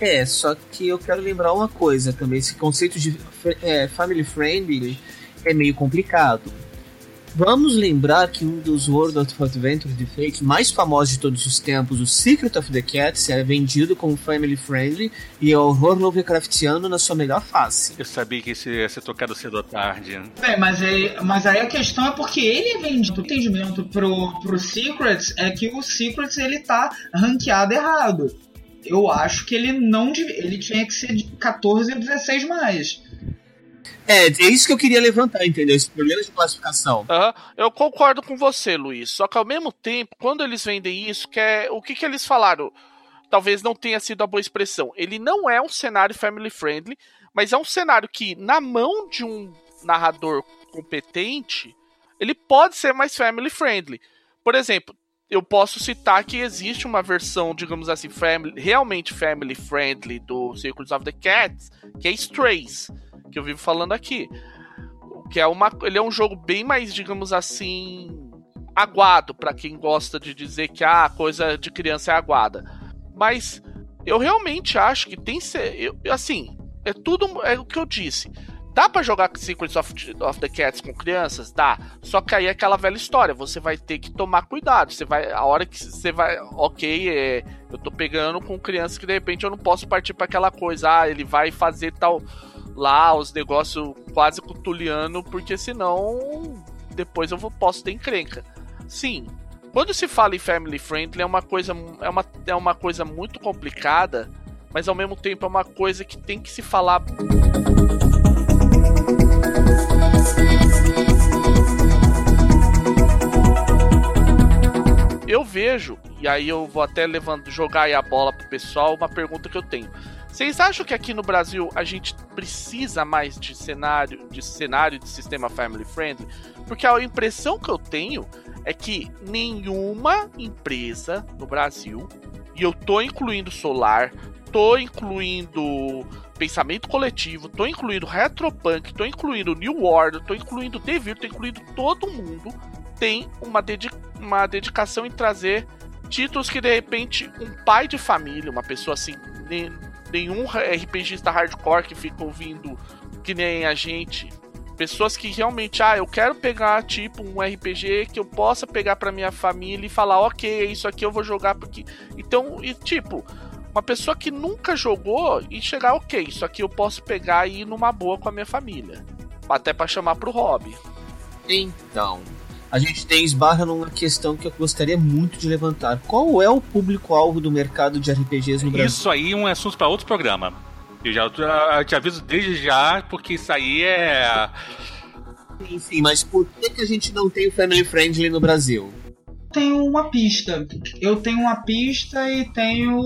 É, só que eu quero lembrar uma coisa também: esse conceito de é, family friendly é meio complicado. Vamos lembrar que um dos World of Adventure de Fate mais famosos de todos os tempos, o Secret of the Cats, é vendido como family friendly e é horror Lovecraftiano na sua melhor face. Eu sabia que isso ia ser tocado cedo ou tarde. Bem, mas aí, mas aí a questão é porque ele é vendido. O entendimento pro, pro Secrets é que o Secrets ele tá ranqueado errado. Eu acho que ele não ele tinha que ser de 14 ou 16 mais. É, é isso que eu queria levantar, entendeu? Esse problema de classificação. Uhum. Eu concordo com você, Luiz. Só que ao mesmo tempo, quando eles vendem isso, que é, o que, que eles falaram? Talvez não tenha sido a boa expressão. Ele não é um cenário family friendly, mas é um cenário que, na mão de um narrador competente, ele pode ser mais family friendly. Por exemplo, eu posso citar que existe uma versão, digamos assim, family, realmente family friendly do Secrets of the Cats, que é Strays que eu vivo falando aqui. Que é uma, ele é um jogo bem mais, digamos assim, aguado para quem gosta de dizer que a ah, coisa de criança é aguada. Mas eu realmente acho que tem ser, eu, assim, é tudo é o que eu disse. Dá para jogar Secrets of, of, the Cats com crianças? Dá. Só que aí é aquela velha história. Você vai ter que tomar cuidado. Você vai. A hora que você vai. Ok, é, eu tô pegando com crianças que de repente eu não posso partir para aquela coisa. Ah, ele vai fazer tal lá os negócios quase cutuliano, porque senão depois eu vou, posso ter encrenca. Sim, quando se fala em family friendly é uma coisa é uma, é uma coisa muito complicada, mas ao mesmo tempo é uma coisa que tem que se falar eu vejo, e aí eu vou até levando, jogar aí a bola pro pessoal, uma pergunta que eu tenho. Vocês acham que aqui no Brasil a gente precisa mais de cenário, de cenário de sistema family friendly? Porque a impressão que eu tenho é que nenhuma empresa no Brasil, e eu tô incluindo Solar, tô incluindo pensamento coletivo, tô incluindo retropunk, tô incluindo New World, tô incluindo Devil, tô incluindo todo mundo tem uma, dedica uma dedicação em trazer títulos que de repente um pai de família, uma pessoa assim, nenhum RPGista hardcore que fica ouvindo que nem a gente, pessoas que realmente, ah, eu quero pegar tipo um RPG que eu possa pegar para minha família e falar, ok, isso aqui eu vou jogar porque, então, e tipo, uma pessoa que nunca jogou e chegar, ok, isso aqui eu posso pegar e ir numa boa com a minha família, até para chamar pro hobby. Então, a gente tem esbarra numa questão que eu gostaria muito de levantar. Qual é o público-alvo do mercado de RPGs no Brasil? Isso aí é um assunto para outro programa. Eu já eu te aviso desde já, porque isso aí é. Sim, sim, mas por que, que a gente não tem o Family Friendly no Brasil? Tenho uma pista. Eu tenho uma pista e tenho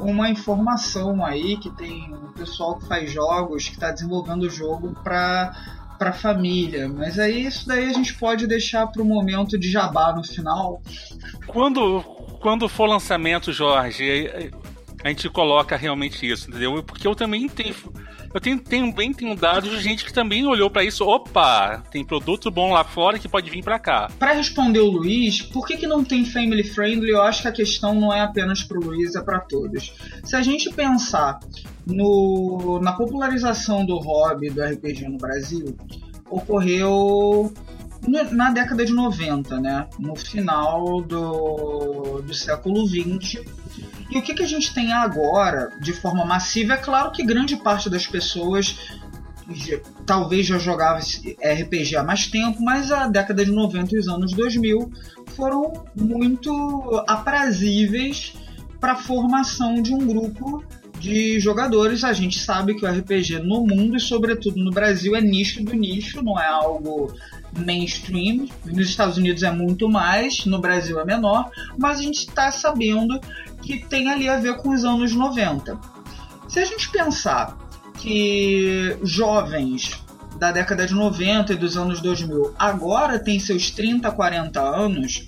uma informação aí que tem um pessoal que faz jogos, que está desenvolvendo o jogo para para família. Mas aí isso daí a gente pode deixar para o momento de jabá no final. Quando quando for lançamento, Jorge, a gente coloca realmente isso, entendeu? Porque eu também tenho eu tenho, também tenho dados de gente que também olhou para isso. Opa, tem produto bom lá fora que pode vir para cá. Para responder o Luiz, por que, que não tem family friendly? Eu acho que a questão não é apenas para o Luiz, é para todos. Se a gente pensar no, na popularização do hobby do RPG no Brasil, ocorreu na década de 90, né? no final do, do século 20. E o que, que a gente tem agora, de forma massiva? É claro que grande parte das pessoas talvez já jogava RPG há mais tempo, mas a década de 90 e os anos 2000 foram muito aprazíveis para a formação de um grupo de jogadores. A gente sabe que o RPG no mundo e, sobretudo, no Brasil é nicho do nicho, não é algo mainstream. Nos Estados Unidos é muito mais, no Brasil é menor, mas a gente está sabendo que tem ali a ver com os anos 90. Se a gente pensar que jovens da década de 90 e dos anos 2000 agora têm seus 30, 40 anos,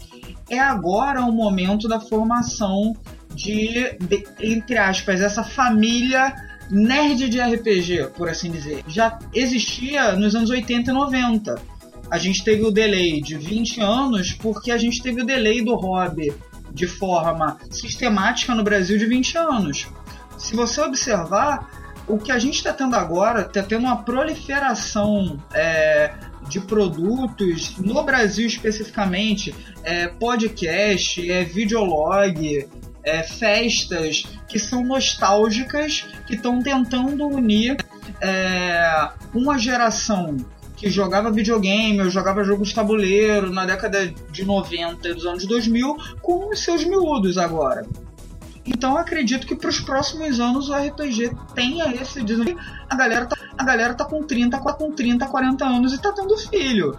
é agora o momento da formação de, de, entre aspas, essa família nerd de RPG, por assim dizer. Já existia nos anos 80 e 90. A gente teve o delay de 20 anos porque a gente teve o delay do hobby de forma sistemática no Brasil de 20 anos. Se você observar, o que a gente está tendo agora, está tendo uma proliferação é, de produtos no Brasil especificamente, é, podcast, é videolog, é, festas que são nostálgicas, que estão tentando unir é, uma geração que jogava videogame, ou jogava jogos de tabuleiro na década de 90 e dos anos 2000 com os seus miúdos agora. Então acredito que para os próximos anos o RPG tenha esse desenvolvimento. A galera tá, a galera tá com 30, com 30, 40 anos e tá tendo filho,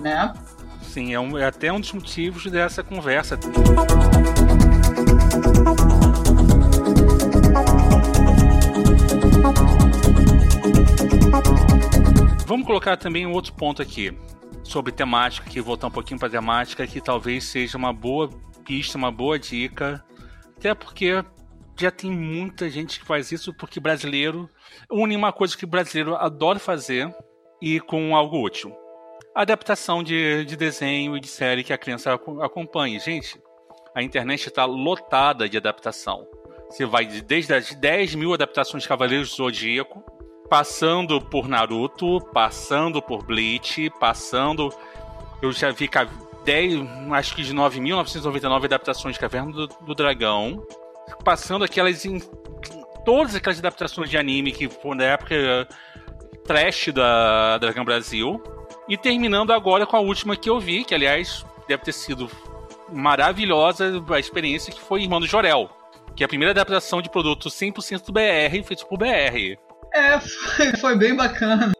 né? Sim, é, um, é até um dos motivos dessa conversa. Vamos colocar também um outro ponto aqui sobre temática, que voltar um pouquinho para temática, que talvez seja uma boa pista, uma boa dica, até porque já tem muita gente que faz isso, porque brasileiro une uma coisa que brasileiro adora fazer e com algo útil. Adaptação de, de desenho e de série que a criança acompanhe. Gente, a internet está lotada de adaptação. Você vai desde as 10 mil adaptações de Cavaleiros do Zodíaco passando por Naruto, passando por Bleach, passando. Eu já vi 10, acho que de 9.999 adaptações de Caverna do, do, Dragão, passando aquelas. Em, todas aquelas adaptações de anime que foram da época trash da Dragão Brasil, e terminando agora com a última que eu vi, que aliás deve ter sido maravilhosa a experiência, que foi Irmão do Jorel. Que é a primeira adaptação de produto 100% BR feito por BR. É, foi, foi bem bacana.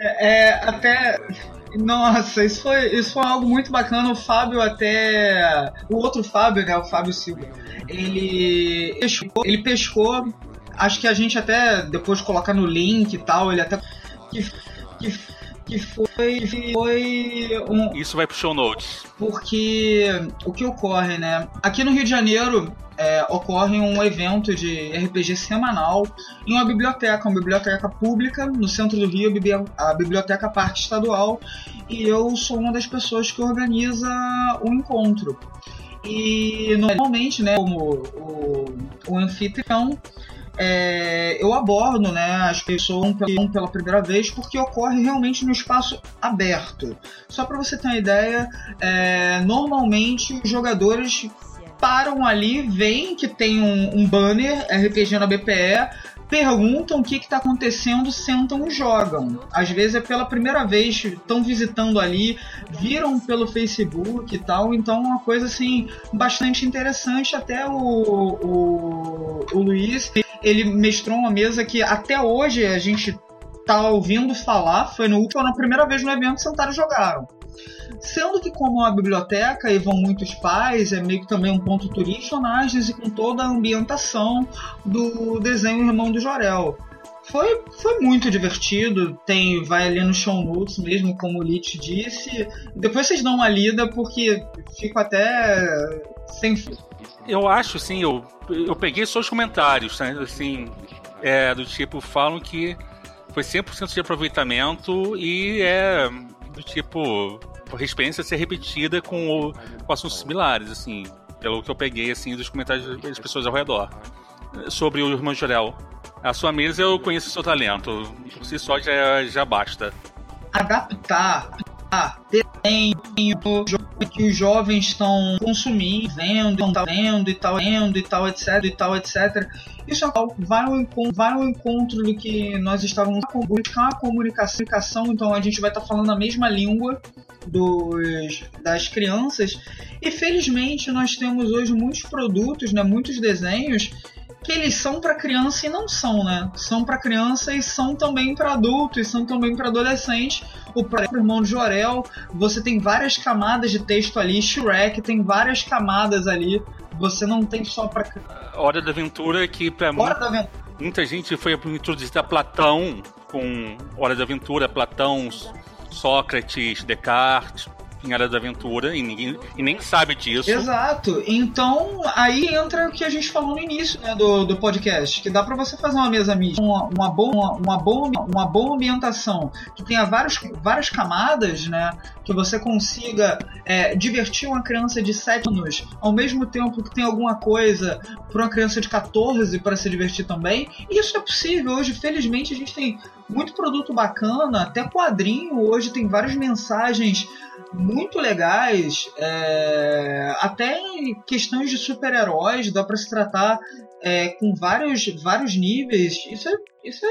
É, é, até. Nossa, isso foi, isso foi algo muito bacana. O Fábio até. O outro Fábio, né? O Fábio Silva. Ele pescou, ele pescou. Acho que a gente até depois colocar no link e tal, ele até. Que, que, que foi, foi um... Isso vai pro show notes. Porque o que ocorre, né? Aqui no Rio de Janeiro é, ocorre um evento de RPG semanal em uma biblioteca, uma biblioteca pública no centro do Rio, a Biblioteca Parque Estadual, e eu sou uma das pessoas que organiza o encontro. E normalmente, né, como o, o anfitrião, é, eu abordo né, as pessoas pela primeira vez porque ocorre realmente no espaço aberto. Só para você ter uma ideia, é, normalmente os jogadores param ali, veem que tem um, um banner RPG na BPE, perguntam o que está acontecendo, sentam e jogam. Às vezes é pela primeira vez, estão visitando ali, viram pelo Facebook e tal, então é uma coisa assim bastante interessante. Até o, o, o Luiz, ele mestrou uma mesa que até hoje a gente tá ouvindo falar, foi no último, na primeira vez no evento, sentaram e jogaram. Sendo que, como uma biblioteca e vão muitos pais, é meio que também um ponto turístico, personagens e com toda a ambientação do desenho Irmão do Jorel. Foi, foi muito divertido, tem vai ali no show notes mesmo, como o Lich disse. Depois vocês dão uma lida, porque fico até sem. Eu acho, sim, eu, eu peguei só os comentários, né, assim, é, do tipo, falam que foi 100% de aproveitamento e é do tipo a experiência ser repetida com, o, com assuntos similares, assim, pelo que eu peguei assim dos comentários das pessoas ao redor sobre o irmão Jorel. A sua mesa eu conheço o seu talento, por si só já, já basta. Adaptar a desenho que os jovens estão consumindo, vendo, tá vendo e tal, vendo e tal, etc, e tal, etc. Isso é vai ao encontro, vai ao encontro do que nós estávamos buscar a comunicação, então a gente vai estar falando a mesma língua dos, das crianças. E felizmente nós temos hoje muitos produtos, né, muitos desenhos que eles são para criança e não são, né? São para criança e são também para adulto e são também para adolescente. O próprio irmão de Jorel, você tem várias camadas de texto ali. Shrek tem várias camadas ali. Você não tem só para Hora da Aventura que para muita, muita gente foi a Platão com Hora da Aventura, Platão Sócrates, Descartes, em Hora da Aventura e, ninguém, e nem sabe disso. Exato. Então, aí entra o que a gente falou no início né, do, do podcast, que dá para você fazer uma mesa mídia, uma, uma, boa, uma, boa, uma boa ambientação, que tenha vários, várias camadas, né? Que você consiga é, divertir uma criança de 7 anos, ao mesmo tempo que tem alguma coisa para uma criança de 14 para se divertir também. E isso é possível. Hoje, felizmente, a gente tem muito produto bacana, até quadrinho. Hoje tem várias mensagens muito legais, é, até em questões de super-heróis, dá para se tratar é, com vários, vários níveis. Isso é, isso é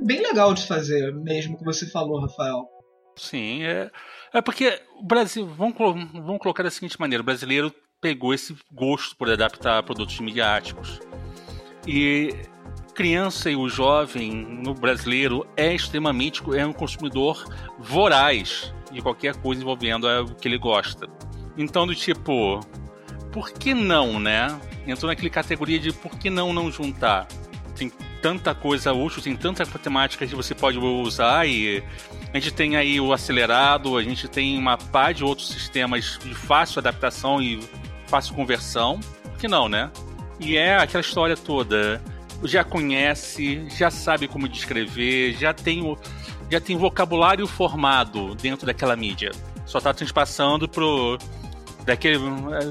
bem legal de fazer, mesmo que você falou, Rafael. Sim, é, é porque o Brasil, vamos, vamos colocar da seguinte maneira: o brasileiro pegou esse gosto por adaptar produtos midiáticos. E criança e o jovem no brasileiro é extremamente é um consumidor voraz de qualquer coisa envolvendo o que ele gosta. Então, do tipo, por que não, né? Entrou naquela categoria de por que não não juntar? Tem tanta coisa útil, tem tanta temática que você pode usar e a gente tem aí o acelerado, a gente tem uma pá de outros sistemas de fácil adaptação e fácil conversão. Por que não, né? E é aquela história toda já conhece, já sabe como descrever, já tem o, já tem vocabulário formado dentro daquela mídia. Só está transpassando pro daquele,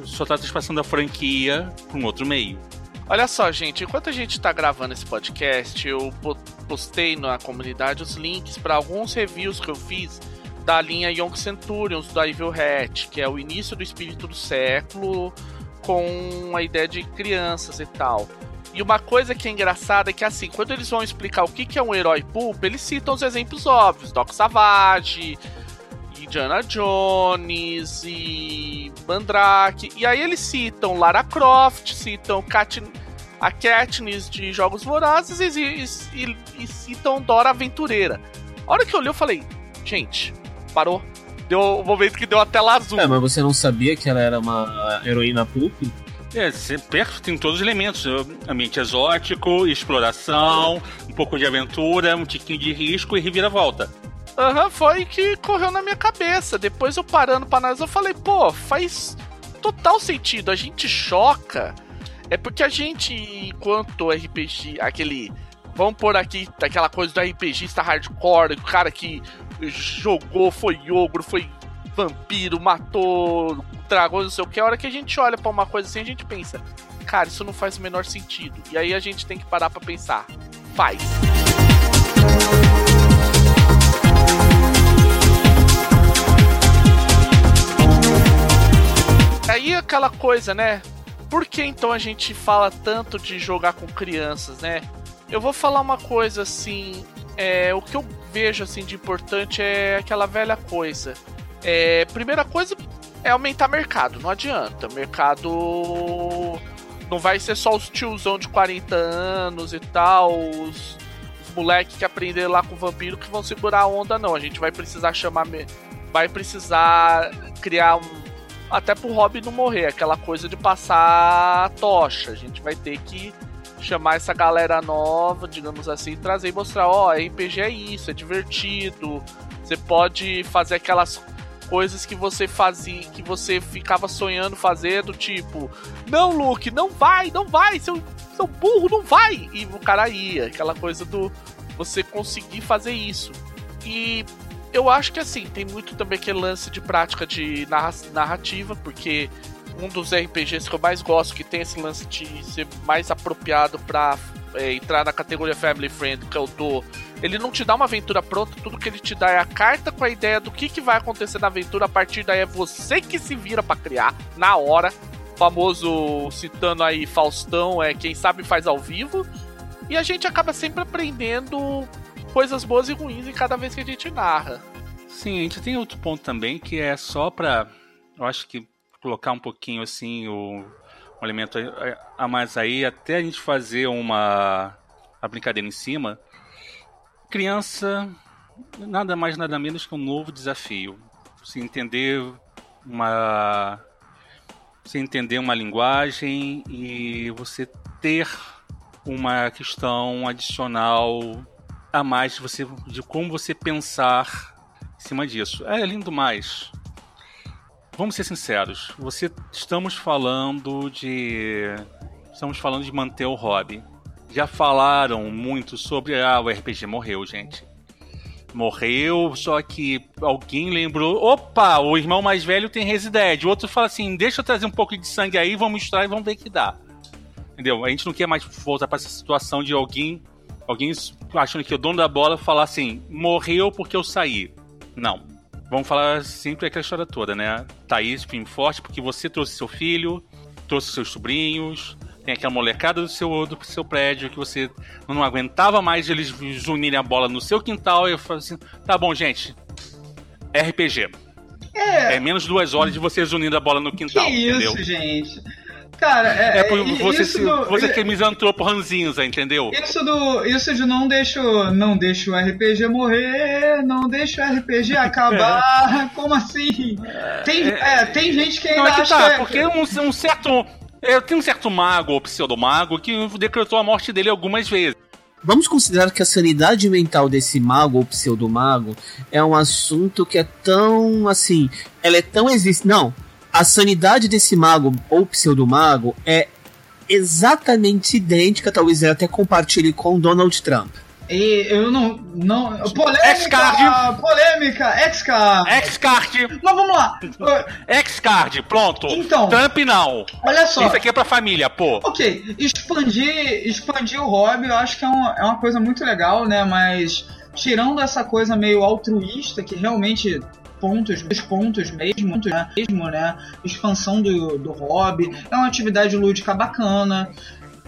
só está transpassando a franquia para um outro meio. Olha só, gente, enquanto a gente está gravando esse podcast, eu postei na comunidade os links para alguns reviews que eu fiz da linha Young Centurions da Evil Hat, que é o início do espírito do século com a ideia de crianças e tal. E uma coisa que é engraçada é que, assim, quando eles vão explicar o que, que é um herói pulp, eles citam os exemplos óbvios: Doc Savage, Indiana Jones e Mandrake. E aí eles citam Lara Croft, citam Kat, a Katniss de Jogos Vorazes e, e, e, e citam Dora Aventureira. A hora que eu li, eu falei: gente, parou. Deu um momento que deu a tela azul. É, mas você não sabia que ela era uma heroína pulp? É, perto tem todos os elementos. Ambiente exótico, exploração, um pouco de aventura, um tiquinho de risco e reviravolta. Aham, foi que correu na minha cabeça. Depois eu parando pra analisar, eu falei, pô, faz total sentido. A gente choca. É porque a gente, enquanto RPG, aquele. Vamos pôr aqui aquela coisa do RPGista hardcore, o cara que jogou, foi ogro, foi vampiro, matou dragões, não sei o que. A hora que a gente olha para uma coisa assim, a gente pensa, cara, isso não faz o menor sentido. E aí a gente tem que parar para pensar. Faz. Aí aquela coisa, né? Por que então a gente fala tanto de jogar com crianças, né? Eu vou falar uma coisa assim, é, o que eu vejo assim de importante é aquela velha coisa. É, primeira coisa é aumentar mercado, não adianta. Mercado não vai ser só os tiozão de 40 anos e tal, os, os moleques que aprenderam lá com o vampiro que vão segurar a onda, não. A gente vai precisar chamar. Vai precisar criar um. Até pro hobby não morrer, aquela coisa de passar a tocha. A gente vai ter que chamar essa galera nova, digamos assim, trazer e mostrar, ó, oh, RPG é isso, é divertido. Você pode fazer aquelas coisas que você fazia, que você ficava sonhando fazer, do tipo, não, Luke, não vai, não vai, seu, seu burro, não vai. E o cara ia, aquela coisa do você conseguir fazer isso. E eu acho que assim, tem muito também aquele lance de prática de narrativa, porque um dos RPGs que eu mais gosto, que tem esse lance de ser mais apropriado para é, entrar na categoria Family Friend, que é o do. Ele não te dá uma aventura pronta, tudo que ele te dá é a carta com a ideia do que, que vai acontecer na aventura. A partir daí é você que se vira para criar, na hora. O famoso, citando aí Faustão, é quem sabe faz ao vivo. E a gente acaba sempre aprendendo coisas boas e ruins em cada vez que a gente narra. Sim, a gente tem outro ponto também que é só pra. Eu acho que colocar um pouquinho assim o um elemento a mais aí, até a gente fazer uma a brincadeira em cima. Criança, nada mais nada menos que um novo desafio. Se entender uma se entender uma linguagem e você ter uma questão adicional a mais de você de como você pensar em cima disso. É lindo mais vamos ser sinceros, você estamos falando de estamos falando de manter o hobby. Já falaram muito sobre ah, o RPG morreu, gente. Morreu, só que alguém lembrou, opa, o irmão mais velho tem Resident. O outro fala assim, deixa eu trazer um pouco de sangue aí, vamos misturar e vamos ver que dá. Entendeu? A gente não quer mais voltar para essa situação de alguém, alguém achando que o dono da bola falar assim, morreu porque eu saí. Não, vamos falar sempre aquela história toda, né? Thaís, firme forte, porque você trouxe seu filho, trouxe seus sobrinhos, tem aquela molecada do seu, do seu prédio que você não aguentava mais eles unirem a bola no seu quintal. E eu falei assim: tá bom, gente, RPG. É, é menos duas horas de vocês unindo a bola no quintal. Que isso, entendeu? gente. Cara, é. É por você, se, do, você que é misantropo ranzinza, entendeu? Isso do. Isso de não deixa, não deixa o RPG morrer, não deixa o RPG acabar. Como assim? Tem, é, tem gente que ainda não, é que acha. Tá, porque um, um certo. Eu tenho um certo mago ou pseudo-mago que decretou a morte dele algumas vezes. Vamos considerar que a sanidade mental desse mago ou pseudo-mago é um assunto que é tão assim. Ela é tão existe. Não, a sanidade desse mago ou pseudo-mago é exatamente idêntica, talvez até compartilhe com Donald Trump. E eu não. não polêmica! X-Card! Polêmica! X-Card! X-Card! Mas vamos lá! X-Card, pronto! Então. Trump não! Olha só! Isso aqui é pra família, pô! Ok, expandir, expandir o hobby eu acho que é, um, é uma coisa muito legal, né? Mas tirando essa coisa meio altruísta que realmente pontos, dois pontos mesmo, né? mesmo, né? Expansão do, do hobby. É uma atividade lúdica bacana.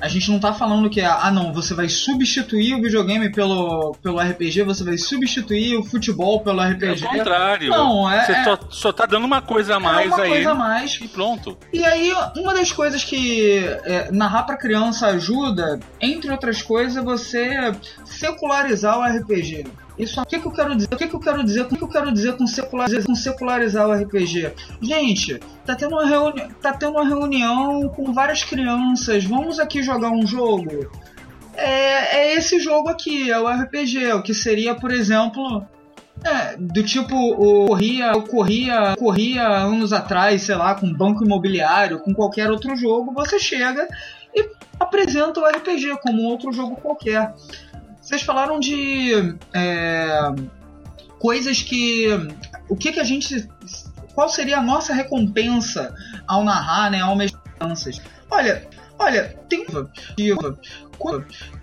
A gente não tá falando que, ah não, você vai substituir o videogame pelo, pelo RPG, você vai substituir o futebol pelo RPG. É o contrário. Não, é. Você é, só, só tá dando uma coisa a mais é uma aí. coisa a mais. E pronto. E aí, uma das coisas que é, narrar pra criança ajuda, entre outras coisas, é você secularizar o RPG. Isso, o que, que eu quero dizer? O que, que eu quero dizer? O que, que eu quero dizer com secularizar, com secularizar o RPG? Gente, tá tendo uma reunião, tá tendo uma reunião com várias crianças. Vamos aqui jogar um jogo. É, é esse jogo aqui, é o RPG, o que seria, por exemplo, É, do tipo, o corria, corria, corria anos atrás, sei lá, com banco imobiliário, com qualquer outro jogo, você chega e apresenta o RPG como um outro jogo qualquer. Vocês falaram de é, coisas que. O que, que a gente. Qual seria a nossa recompensa ao narrar, né? Ao crianças? Olha, olha, tem.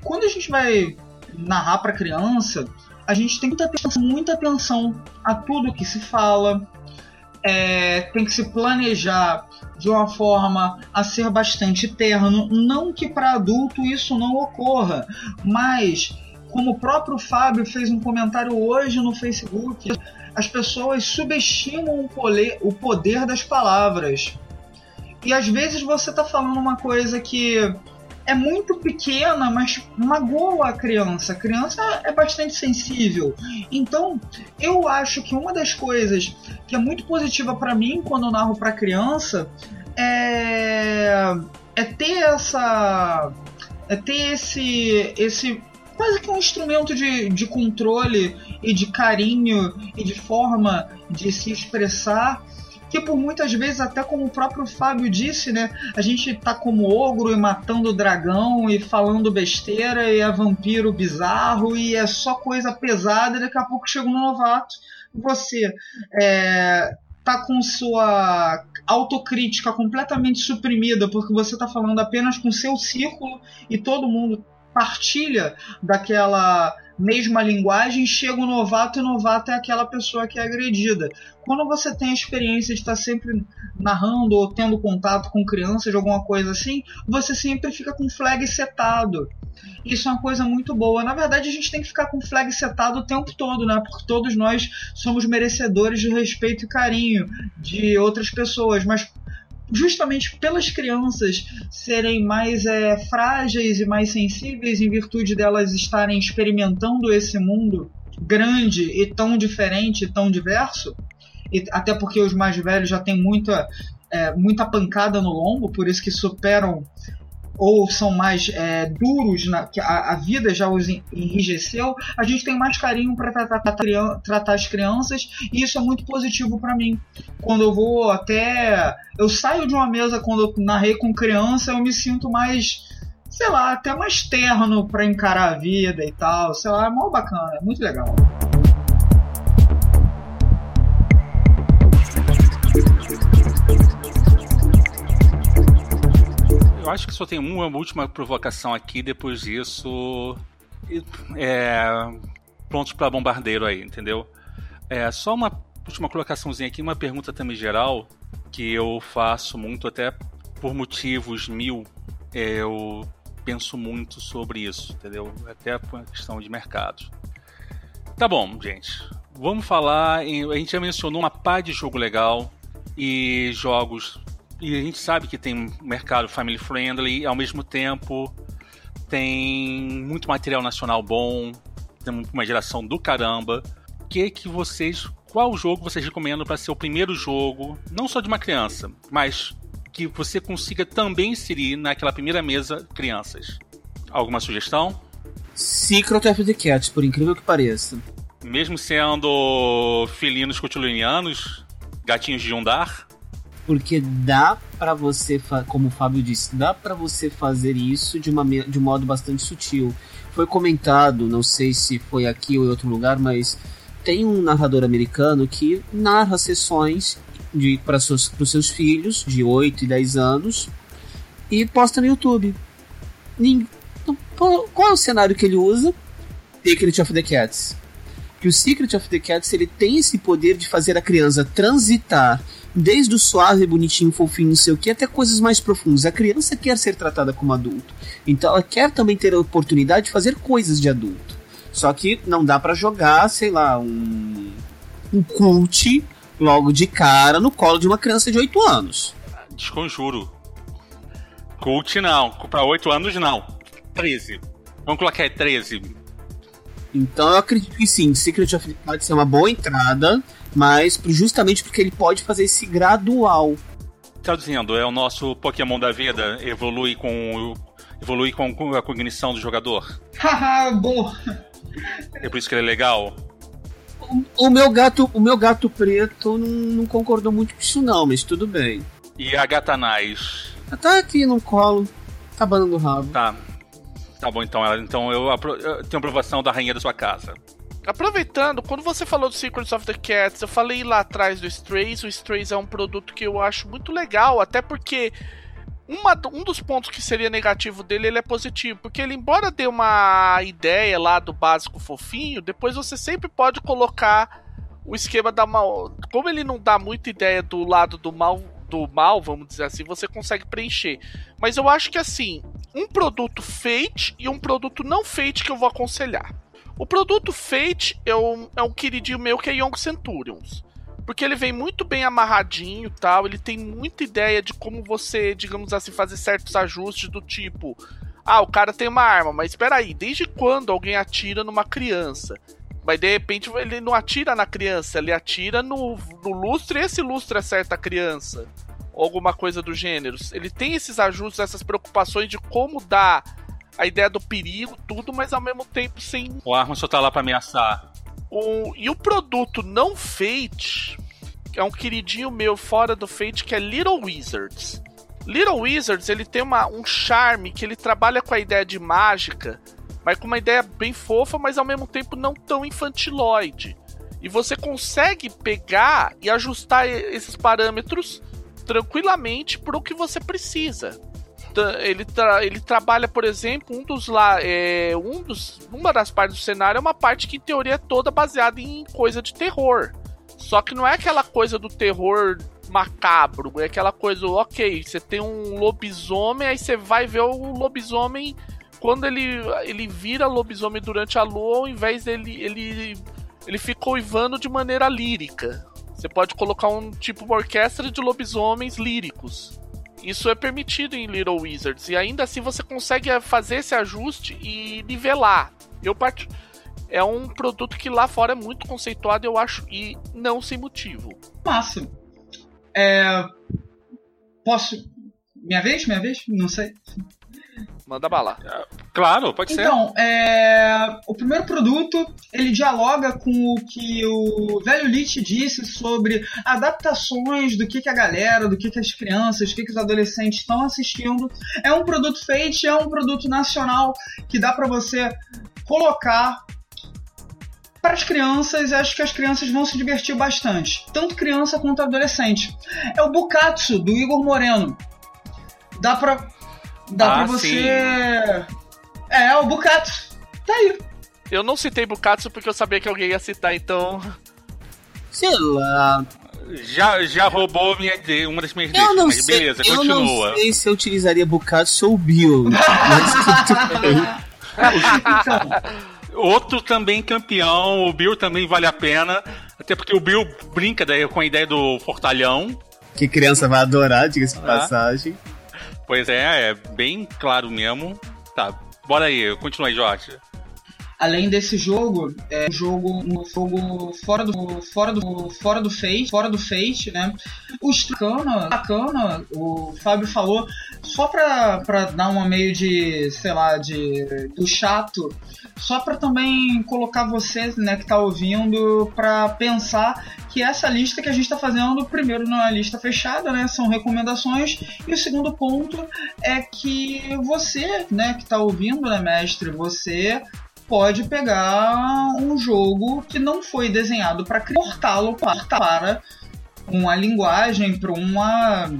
Quando a gente vai narrar para criança, a gente tem que ter muita atenção a tudo que se fala. É, tem que se planejar de uma forma a ser bastante terno. Não que para adulto isso não ocorra, mas como o próprio Fábio fez um comentário hoje no Facebook, as pessoas subestimam o poder das palavras. E às vezes você está falando uma coisa que é muito pequena, mas magoa a criança. A criança é bastante sensível. Então, eu acho que uma das coisas que é muito positiva para mim quando eu narro para criança é é ter essa é ter esse esse quase que um instrumento de, de controle e de carinho e de forma de se expressar que por muitas vezes, até como o próprio Fábio disse, né? A gente tá como ogro e matando dragão e falando besteira e é vampiro bizarro e é só coisa pesada e daqui a pouco chega um novato. Você é, tá com sua autocrítica completamente suprimida porque você tá falando apenas com seu círculo e todo mundo partilha daquela mesma linguagem, chega um novato e o novato é aquela pessoa que é agredida. Quando você tem a experiência de estar sempre narrando ou tendo contato com crianças de alguma coisa assim, você sempre fica com flag setado. Isso é uma coisa muito boa. Na verdade, a gente tem que ficar com flag setado o tempo todo, né? Porque todos nós somos merecedores de respeito e carinho de outras pessoas, mas justamente pelas crianças serem mais é, frágeis e mais sensíveis em virtude delas estarem experimentando esse mundo grande e tão diferente e tão diverso, e até porque os mais velhos já têm muita, é, muita pancada no lombo, por isso que superam ou são mais é, duros, na, que a, a, vida já os enrijeceu, a gente tem mais carinho para tratar, tratar, tratar, as crianças e isso é muito positivo para mim. Quando eu vou até. Eu saio de uma mesa quando eu narrei com criança, eu me sinto mais. Sei lá, até mais terno para encarar a vida e tal. Sei lá, é mó bacana, é muito legal. Eu acho que só tem uma última provocação aqui, depois disso. É, prontos para bombardeiro aí, entendeu? É, só uma última colocaçãozinha aqui, uma pergunta também geral, que eu faço muito, até por motivos mil, é, eu penso muito sobre isso, entendeu? Até por questão de mercado. Tá bom, gente. Vamos falar. Em, a gente já mencionou uma pá de jogo legal e jogos e a gente sabe que tem um mercado family friendly, e ao mesmo tempo tem muito material nacional bom, tem uma geração do caramba. Que que vocês, qual jogo vocês recomendam para ser o primeiro jogo, não só de uma criança, mas que você consiga também inserir naquela primeira mesa crianças? Alguma sugestão? Secret of the Cat, por incrível que pareça. Mesmo sendo felinos cotulinianos, gatinhos de Undar? Porque dá para você, como o Fábio disse, dá para você fazer isso de, uma, de um modo bastante sutil. Foi comentado, não sei se foi aqui ou em outro lugar, mas tem um narrador americano que narra sessões para seus, seus filhos de 8 e 10 anos e posta no YouTube. Então, qual é o cenário que ele usa? Secret of the Cats. Que o Secret of the Cats ele tem esse poder de fazer a criança transitar desde o suave, bonitinho, fofinho, não sei o que, até coisas mais profundas. A criança quer ser tratada como adulto. Então ela quer também ter a oportunidade de fazer coisas de adulto. Só que não dá para jogar, sei lá, um, um cult logo de cara no colo de uma criança de 8 anos. Desconjuro. Cult não. Pra 8 anos não. 13. Vamos colocar aí 13. Então eu acredito que sim, Secret of the pode ser uma boa entrada mas justamente porque ele pode fazer esse gradual. Traduzindo, é o nosso Pokémon da vida, evolui com evolui com a cognição do jogador. Haha, bom. É por isso que ele é legal. o, o, meu gato, o meu gato preto não, não, concordou muito com isso não, mas tudo bem. E a gata Nais? Tá aqui no colo, tá banando o rabo. Tá. Tá bom, então, ela, então eu, eu tenho aprovação da rainha da sua casa. Aproveitando, quando você falou do Secrets of the Cats, eu falei lá atrás do Strays. O Strays é um produto que eu acho muito legal, até porque uma, um dos pontos que seria negativo dele ele é positivo, porque ele, embora dê uma ideia lá do básico fofinho, depois você sempre pode colocar o esquema da mal. Como ele não dá muita ideia do lado do mal, do mal, vamos dizer assim, você consegue preencher. Mas eu acho que assim, um produto Fate e um produto não Fate que eu vou aconselhar. O produto Fate é um, é um queridinho meu que é Young Centurions. Porque ele vem muito bem amarradinho tal, ele tem muita ideia de como você, digamos assim, fazer certos ajustes do tipo. Ah, o cara tem uma arma, mas espera aí, desde quando alguém atira numa criança? Mas de repente ele não atira na criança, ele atira no, no lustre e esse lustre acerta a criança. Ou alguma coisa do gênero. Ele tem esses ajustes, essas preocupações de como dar a ideia do perigo, tudo, mas ao mesmo tempo sem. O arma só tá lá pra ameaçar. O, e o produto não Fate é um queridinho meu fora do Fate que é Little Wizards. Little Wizards ele tem uma, um charme que ele trabalha com a ideia de mágica, mas com uma ideia bem fofa, mas ao mesmo tempo não tão infantiloide. E você consegue pegar e ajustar esses parâmetros tranquilamente para o que você precisa ele, tra ele trabalha, por exemplo, um dos lá. É, um dos, uma das partes do cenário é uma parte que, em teoria, é toda baseada em coisa de terror. Só que não é aquela coisa do terror macabro, é aquela coisa, ok, você tem um lobisomem, aí você vai ver o lobisomem quando ele, ele vira lobisomem durante a lua, ao invés dele ele, ele fica uivando de maneira lírica. Você pode colocar um tipo uma orquestra de lobisomens líricos. Isso é permitido em Little Wizards. E ainda assim você consegue fazer esse ajuste e nivelar. Eu part... É um produto que lá fora é muito conceituado, eu acho, e não sem motivo. Massa. É... Posso. Minha vez? Minha vez? Não sei. Manda bala. Claro, pode ser. Então, é, o primeiro produto, ele dialoga com o que o velho Lich disse sobre adaptações do que, que a galera, do que, que as crianças, do que, que os adolescentes estão assistindo. É um produto feito, é um produto nacional que dá para você colocar para as crianças, acho que as crianças vão se divertir bastante, tanto criança quanto adolescente. É o Bukatsu do Igor Moreno. Dá para Dá ah, pra você. Sim. É, o Bukatsu. Tá aí. Eu não citei Bukatsu porque eu sabia que alguém ia citar, então. Sei lá. Já, já roubou minha, uma das minhas ideias, mas sei, beleza, eu continua. Eu não sei se eu utilizaria Bukatsu ou Bill. Outro também campeão, o Bill também vale a pena. Até porque o Bill brinca daí com a ideia do fortalhão. Que criança vai adorar, diga-se de ah. passagem. Pois é, é bem claro mesmo. Tá, bora aí, continua aí, Jorge. Além desse jogo, é um jogo, um jogo fora do fora do fora do Fate, fora do Fate, né? O bacana, bacana, o Fábio falou, só pra, pra dar uma meio de, sei lá, de do chato, só para também colocar você, né, que tá ouvindo, para pensar que essa lista que a gente está fazendo, primeiro não é lista fechada, né, são recomendações, e o segundo ponto é que você, né, que está ouvindo, né, mestre, você pode pegar um jogo que não foi desenhado para portá-lo para uma linguagem, para uma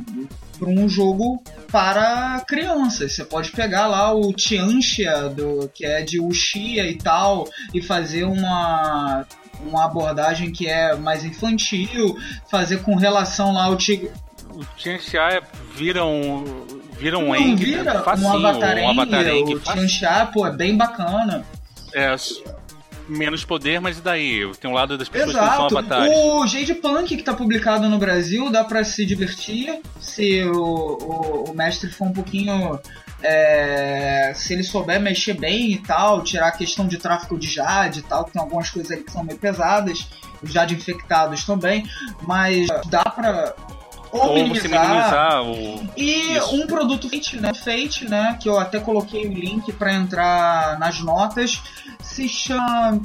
para um jogo para crianças. Você pode pegar lá o Tianxia, do, que é de Uxia e tal, e fazer uma, uma abordagem que é mais infantil, fazer com relação lá ao Tigre. O Tianxia é, vira um. Vira um Não, vira facinho, um avatar, um avatar O Tianxia, pô, é bem bacana. É, menos poder, mas e daí? Tem um lado das pessoas Exato. que são avatares. O Jade Punk, que tá publicado no Brasil, dá para se divertir se o, o, o, mestre for um pouquinho. É, se ele souber mexer bem e tal, tirar a questão de tráfico de Jade e tal, tem algumas coisas aí que são meio pesadas, os Jade infectados também, mas dá pra ou, minimizar. minimizar o... E Isso. um produto Fate, né? Fate, né? Que eu até coloquei o link para entrar nas notas. Se chama.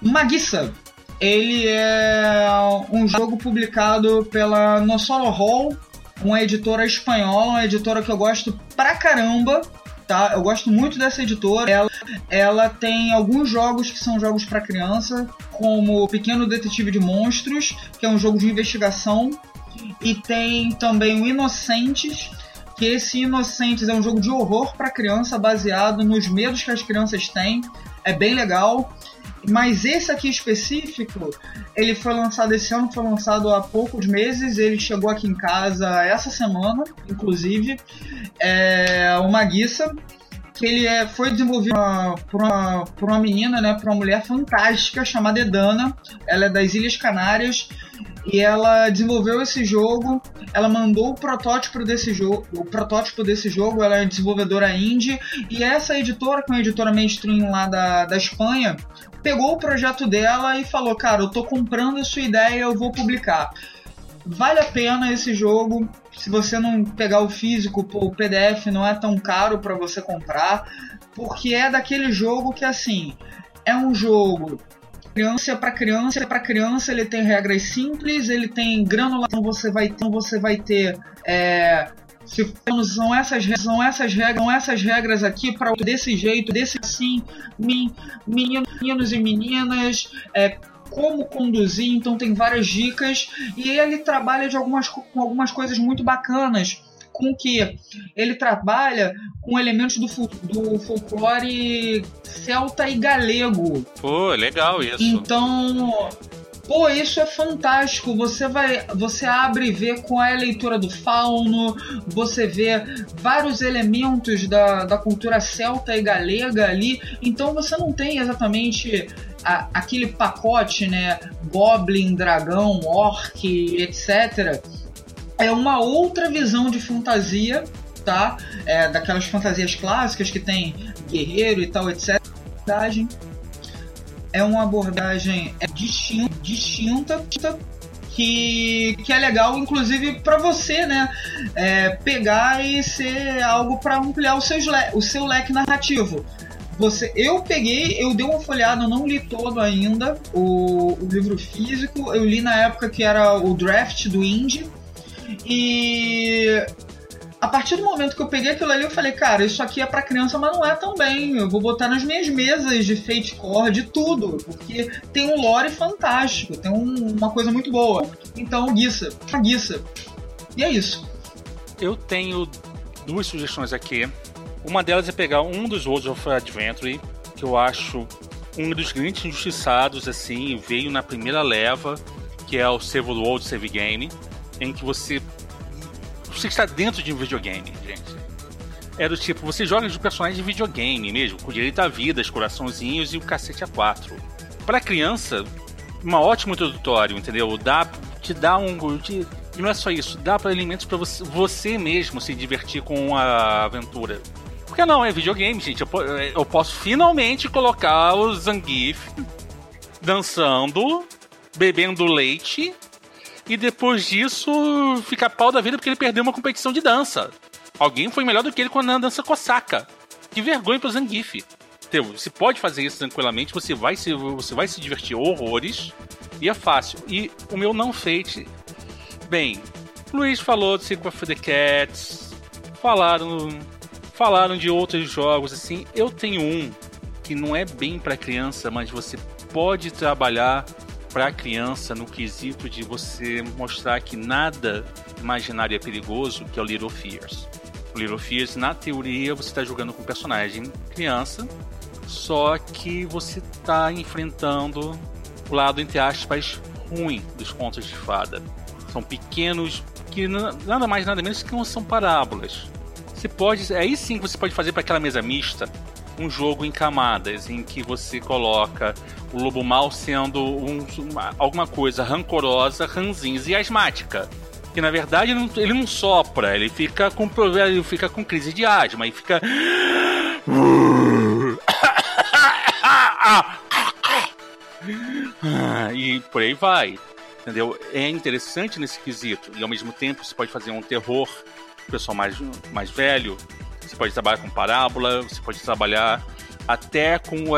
Maguissa. Ele é um jogo publicado pela No Solo Hall, uma editora espanhola, uma editora que eu gosto pra caramba. Tá? Eu gosto muito dessa editora. Ela, ela tem alguns jogos que são jogos para criança, como Pequeno Detetive de Monstros, que é um jogo de investigação, e tem também o Inocentes, que esse Inocentes é um jogo de horror para criança baseado nos medos que as crianças têm. É bem legal. Mas esse aqui específico, ele foi lançado esse ano, foi lançado há poucos meses. Ele chegou aqui em casa essa semana, inclusive. É uma guiça que ele é, foi desenvolvido por uma, por uma menina, né, por uma mulher fantástica chamada Edana. Ela é das Ilhas Canárias e ela desenvolveu esse jogo. Ela mandou o protótipo desse jogo, o protótipo desse jogo. Ela é desenvolvedora indie e essa editora, que é uma editora mainstream lá da, da Espanha, pegou o projeto dela e falou: Cara, eu tô comprando a sua ideia, eu vou publicar. Vale a pena esse jogo. Se você não pegar o físico, o PDF não é tão caro para você comprar, porque é daquele jogo que assim é um jogo criança para criança para criança ele tem regras simples ele tem granulação você vai então você vai ter é, se são essas são essas regras são essas regras aqui para desse jeito desse assim meninos e meninas é, como conduzir então tem várias dicas e ele trabalha de algumas com algumas coisas muito bacanas com que ele trabalha com elementos do, do folclore celta e galego. Pô, legal isso. Então, Pô, isso é fantástico. Você vai, você abre e vê com a leitura do fauno, você vê vários elementos da, da cultura celta e galega ali. Então você não tem exatamente a, aquele pacote, né? Goblin, dragão, orc, etc. É uma outra visão de fantasia, tá? É, daquelas fantasias clássicas que tem guerreiro e tal, etc é uma abordagem distinta, distinta que, que é legal, inclusive para você, né? É, pegar e ser algo para ampliar o seu, o seu leque narrativo. Você, eu peguei, eu dei uma folhada, não li todo ainda o, o livro físico. Eu li na época que era o draft do Indie. E a partir do momento que eu peguei aquilo ali, eu falei, cara, isso aqui é para criança, mas não é também. Eu vou botar nas minhas mesas de Fate Core, de tudo, porque tem um lore fantástico, tem um, uma coisa muito boa. Então, Guissa, Guissa. E é isso. Eu tenho duas sugestões aqui. Uma delas é pegar um dos Worlds of Adventure, que eu acho um dos grandes injustiçados, assim, veio na primeira leva, que é o Save World Save Game, em que você você está dentro de um videogame, gente. É do tipo, você joga de personagens de videogame mesmo, com direito a vidas, coraçãozinhos e o cacete a quatro. Para criança, uma ótima introdutório, entendeu? Dá, te dá um. Te, não é só isso, dá para elementos para você, você mesmo se divertir com a aventura. Porque não, é videogame, gente. Eu, eu posso finalmente colocar o Zangief dançando, bebendo leite e depois disso fica pau da vida porque ele perdeu uma competição de dança. Alguém foi melhor do que ele quando na dança Kosaka. Que vergonha pro Zangief. Então, você pode fazer isso tranquilamente, você vai se, você vai se divertir horrores e é fácil. E o meu não fate. Bem, Luiz falou de Secret of the Cats, falaram, falaram de outros jogos assim. Eu tenho um que não é bem para criança, mas você pode trabalhar para a criança no quesito de você mostrar que nada imaginário é perigoso, que é o Little Fears. O Little Fears, na teoria, você está jogando com um personagem criança, só que você está enfrentando o lado, entre aspas, ruim dos contos de fada. São pequenos, que nada mais nada menos que não são parábolas. Você pode, aí sim você pode fazer para aquela mesa mista um jogo em camadas, em que você coloca o lobo mal sendo um, uma, alguma coisa rancorosa, ranzinza e asmática. Que na verdade ele não, ele não sopra, ele fica com ele fica com crise de asma e fica. e por aí vai. Entendeu? É interessante nesse quesito. E ao mesmo tempo você pode fazer um terror pessoal mais, mais velho, você pode trabalhar com parábola, você pode trabalhar até com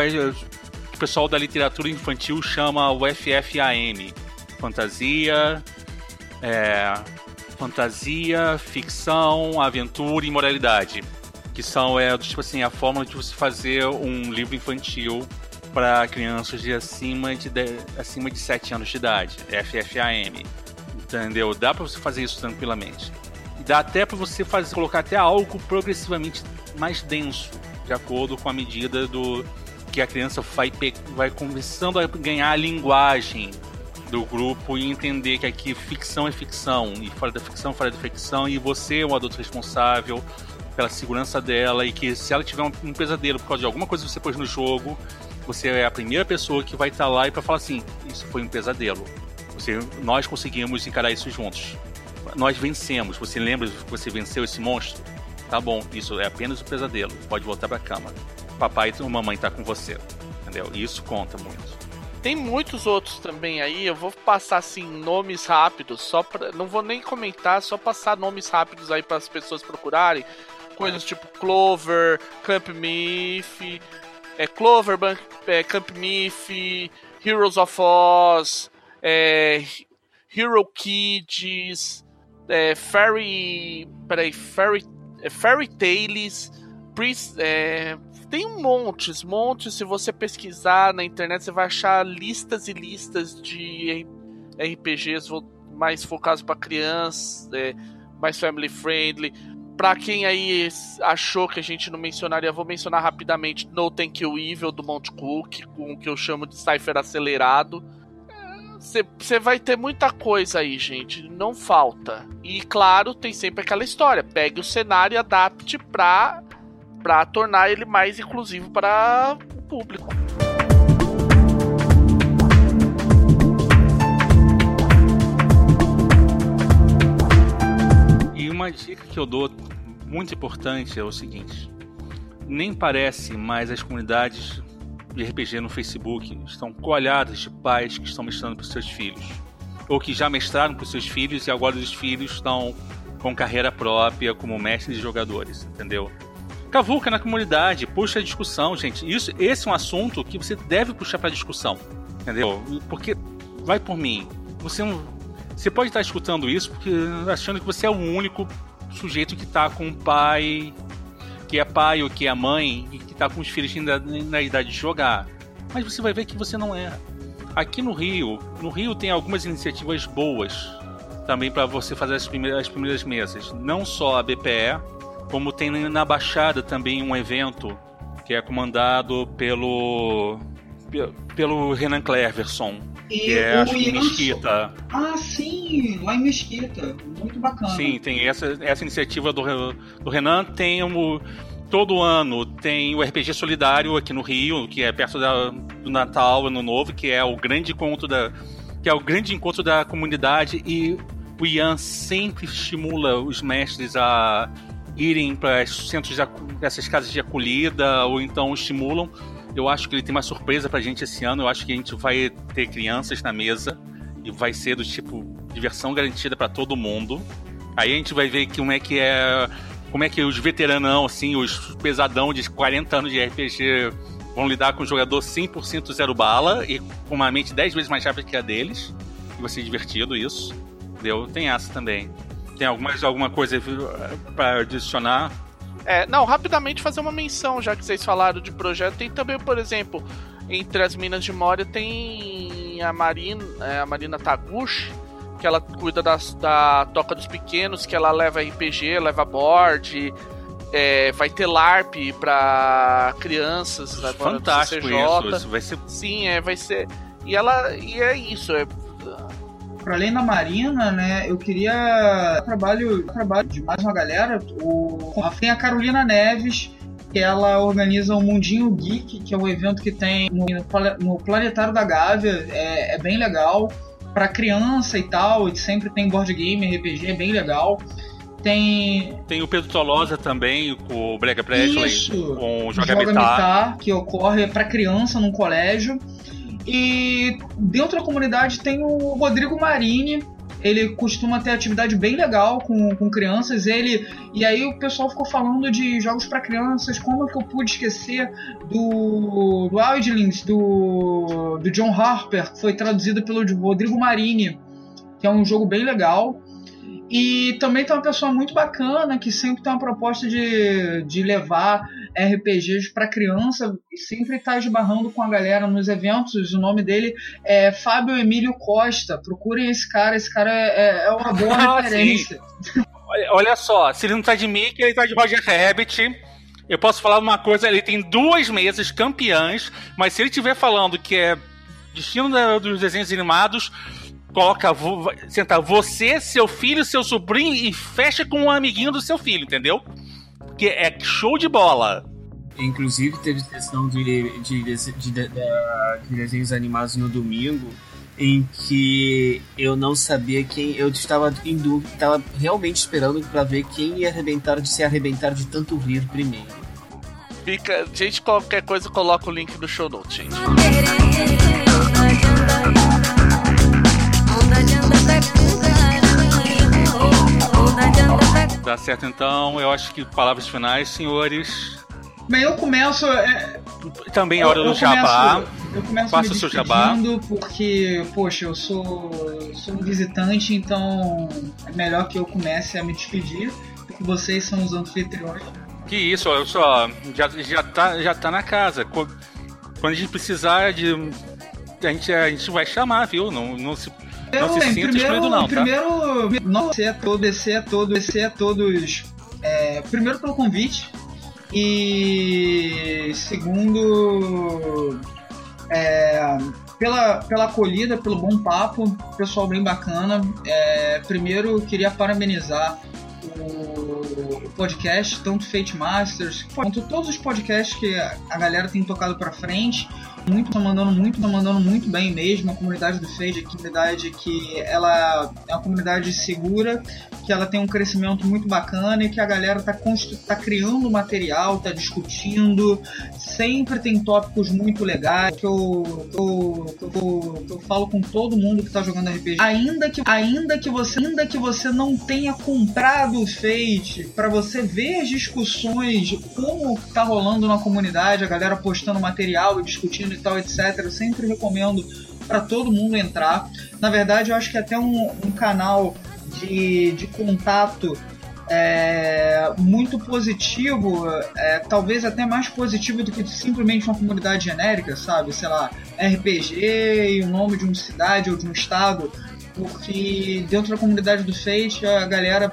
o pessoal da literatura infantil chama o FFAM. Fantasia, é, fantasia, ficção, aventura e moralidade. Que são, é, tipo assim, a forma de você fazer um livro infantil para crianças de acima de, de, acima de 7 anos de idade. FFAM. Entendeu? Dá para você fazer isso tranquilamente. Dá até para você fazer, colocar até algo progressivamente mais denso, de acordo com a medida do que a criança vai, vai começando a ganhar a linguagem do grupo e entender que aqui ficção é ficção, e fora da ficção, fora da ficção, e você é um adulto responsável pela segurança dela, e que se ela tiver um, um pesadelo por causa de alguma coisa que você pôs no jogo, você é a primeira pessoa que vai estar tá lá e para falar assim: Isso foi um pesadelo. Você, nós conseguimos encarar isso juntos. Nós vencemos. Você lembra que você venceu esse monstro? Tá bom, isso é apenas um pesadelo. Pode voltar para cama. Papai e mamãe tá com você. Entendeu? Isso conta muito. Tem muitos outros também aí, eu vou passar assim nomes rápidos, só pra, não vou nem comentar, só passar nomes rápidos aí para as pessoas procurarem. Coisas tipo Clover, Camp Myth, é, Clover, é, Camp Myth, Heroes of Oz, é, Hero Kids, é, Fairy. Peraí, Fairy, é, Fairy Tales, Priest, é, tem montes, montes. Se você pesquisar na internet, você vai achar listas e listas de RPGs mais focados para crianças, é, mais family friendly. Pra quem aí achou que a gente não mencionaria, vou mencionar rapidamente No Thank You Evil do Mount Cook, com o que eu chamo de Cypher acelerado. Você vai ter muita coisa aí, gente. Não falta. E claro, tem sempre aquela história. Pegue o cenário e adapte pra, pra tornar ele mais inclusivo para o público. uma dica que eu dou muito importante é o seguinte: nem parece, mas as comunidades de RPG no Facebook estão coalhadas de pais que estão mestrando para seus filhos, ou que já mestraram para seus filhos e agora os filhos estão com carreira própria como mestres e jogadores, entendeu? Cavuca na comunidade, puxa a discussão, gente. Isso, esse é um assunto que você deve puxar para discussão, entendeu? Porque vai por mim. Você não, você pode estar escutando isso porque achando que você é o único sujeito que está com o pai, que é pai ou que é mãe e que está com os filhos ainda na idade de jogar. Mas você vai ver que você não é. Aqui no Rio, no Rio tem algumas iniciativas boas também para você fazer as primeiras, as primeiras mesas. Não só a BPE, como tem na Baixada também um evento que é comandado pelo pelo Renan Cleverson, e que é acho que Mesquita. Ah, sim, lá em Mesquita. Muito bacana. Sim, tem essa, essa iniciativa do, do Renan. Tem um, todo ano tem o RPG Solidário aqui no Rio, que é perto da, do Natal, Ano Novo, que é o grande encontro da que é o grande encontro da comunidade e o Ian sempre estimula os mestres a irem para os centros de, casas de acolhida ou então estimulam eu acho que ele tem uma surpresa pra gente esse ano. Eu acho que a gente vai ter crianças na mesa e vai ser do tipo diversão garantida para todo mundo. Aí a gente vai ver como é que é. Como é que os veteranão, assim, os pesadão de 40 anos de RPG vão lidar com um jogador 100% zero bala e com uma mente 10 vezes mais rápida que a deles. E vai ser divertido isso. Entendeu? Tem essa também. Tem algumas, alguma coisa para adicionar? É, não, rapidamente fazer uma menção, já que vocês falaram de projeto. Tem também, por exemplo, entre as Minas de Moria tem a Marina, é, a Marina Taguchi, que ela cuida das, da Toca dos Pequenos, que ela leva RPG, leva board, é, vai ter LARP para crianças Fantástico isso, vai ser... Sim, é, vai ser... E ela... E é isso, é para além da Marina, né, eu queria trabalho, trabalho de mais uma galera. O, tem a Carolina Neves, que ela organiza o Mundinho Geek, que é um evento que tem no, no Planetário da Gávea, é, é bem legal. Para criança e tal, e sempre tem board game, RPG, é bem legal. Tem. Tem o Pedro Tolosa também, com o Brega Presley, com o Joga, Joga que ocorre para criança num colégio. E dentro da comunidade tem o Rodrigo Marini, ele costuma ter atividade bem legal com, com crianças. Ele e aí o pessoal ficou falando de jogos para crianças. Como que eu pude esquecer do, do Wildlings, do, do John Harper, que foi traduzido pelo Rodrigo Marini, que é um jogo bem legal. E também tem uma pessoa muito bacana que sempre tem uma proposta de, de levar RPGs para criança e sempre está esbarrando com a galera nos eventos. O nome dele é Fábio Emílio Costa. Procurem esse cara, esse cara é, é uma boa ah, referência. Olha só, se ele não tá de Mickey, ele tá de Roger Rabbit. Eu posso falar uma coisa, ele tem duas mesas campeãs, mas se ele estiver falando que é destino dos desenhos animados, coloca, senta você, seu filho, seu sobrinho e fecha com um amiguinho do seu filho, entendeu? Que é show de bola. Inclusive teve questão de, de, de, de, desenhos animados no domingo em que eu não sabia quem. Eu estava em dúvida, estava realmente esperando para ver quem ia arrebentar de se arrebentar de tanto rir primeiro. Fica, gente, qualquer coisa coloca o link no show notes, gente. Tá certo então, eu acho que palavras finais, senhores. Bem, eu começo. É... Também é hora do jabá. Eu começo Faça me o seu jabá. porque, poxa, eu sou, sou um visitante, então é melhor que eu comece a me despedir, porque vocês são os anfitriões. Que isso, eu só já, já, tá, já tá na casa. Quando a gente precisar de. A gente, a gente vai chamar, viu? Não, não se não se sinta primeiro, não, tá? Primeiro, não, a todos, descer a todos, descer a todos. É, primeiro pelo convite e segundo é, pela, pela acolhida, pelo bom papo, pessoal bem bacana. É, primeiro queria parabenizar o, podcast, tanto Fate Masters, quanto todos os podcasts que a, a galera tem tocado para frente muito, tá mandando muito, tá mandando muito bem mesmo. A comunidade do Fade é uma comunidade que ela é uma comunidade segura, que ela tem um crescimento muito bacana e que a galera tá, tá criando material, tá discutindo, sempre tem tópicos muito legais que eu, eu falo com todo mundo que tá jogando RPG. Ainda que, ainda que você ainda que você não tenha comprado o Fate, para você ver as discussões, como tá rolando na comunidade, a galera postando material e discutindo tal, etc. Eu sempre recomendo para todo mundo entrar. Na verdade, eu acho que é até um, um canal de, de contato é, muito positivo, é, talvez até mais positivo do que simplesmente uma comunidade genérica, sabe? Sei lá, RPG e o nome de uma cidade ou de um estado, porque dentro da comunidade do Fate a galera,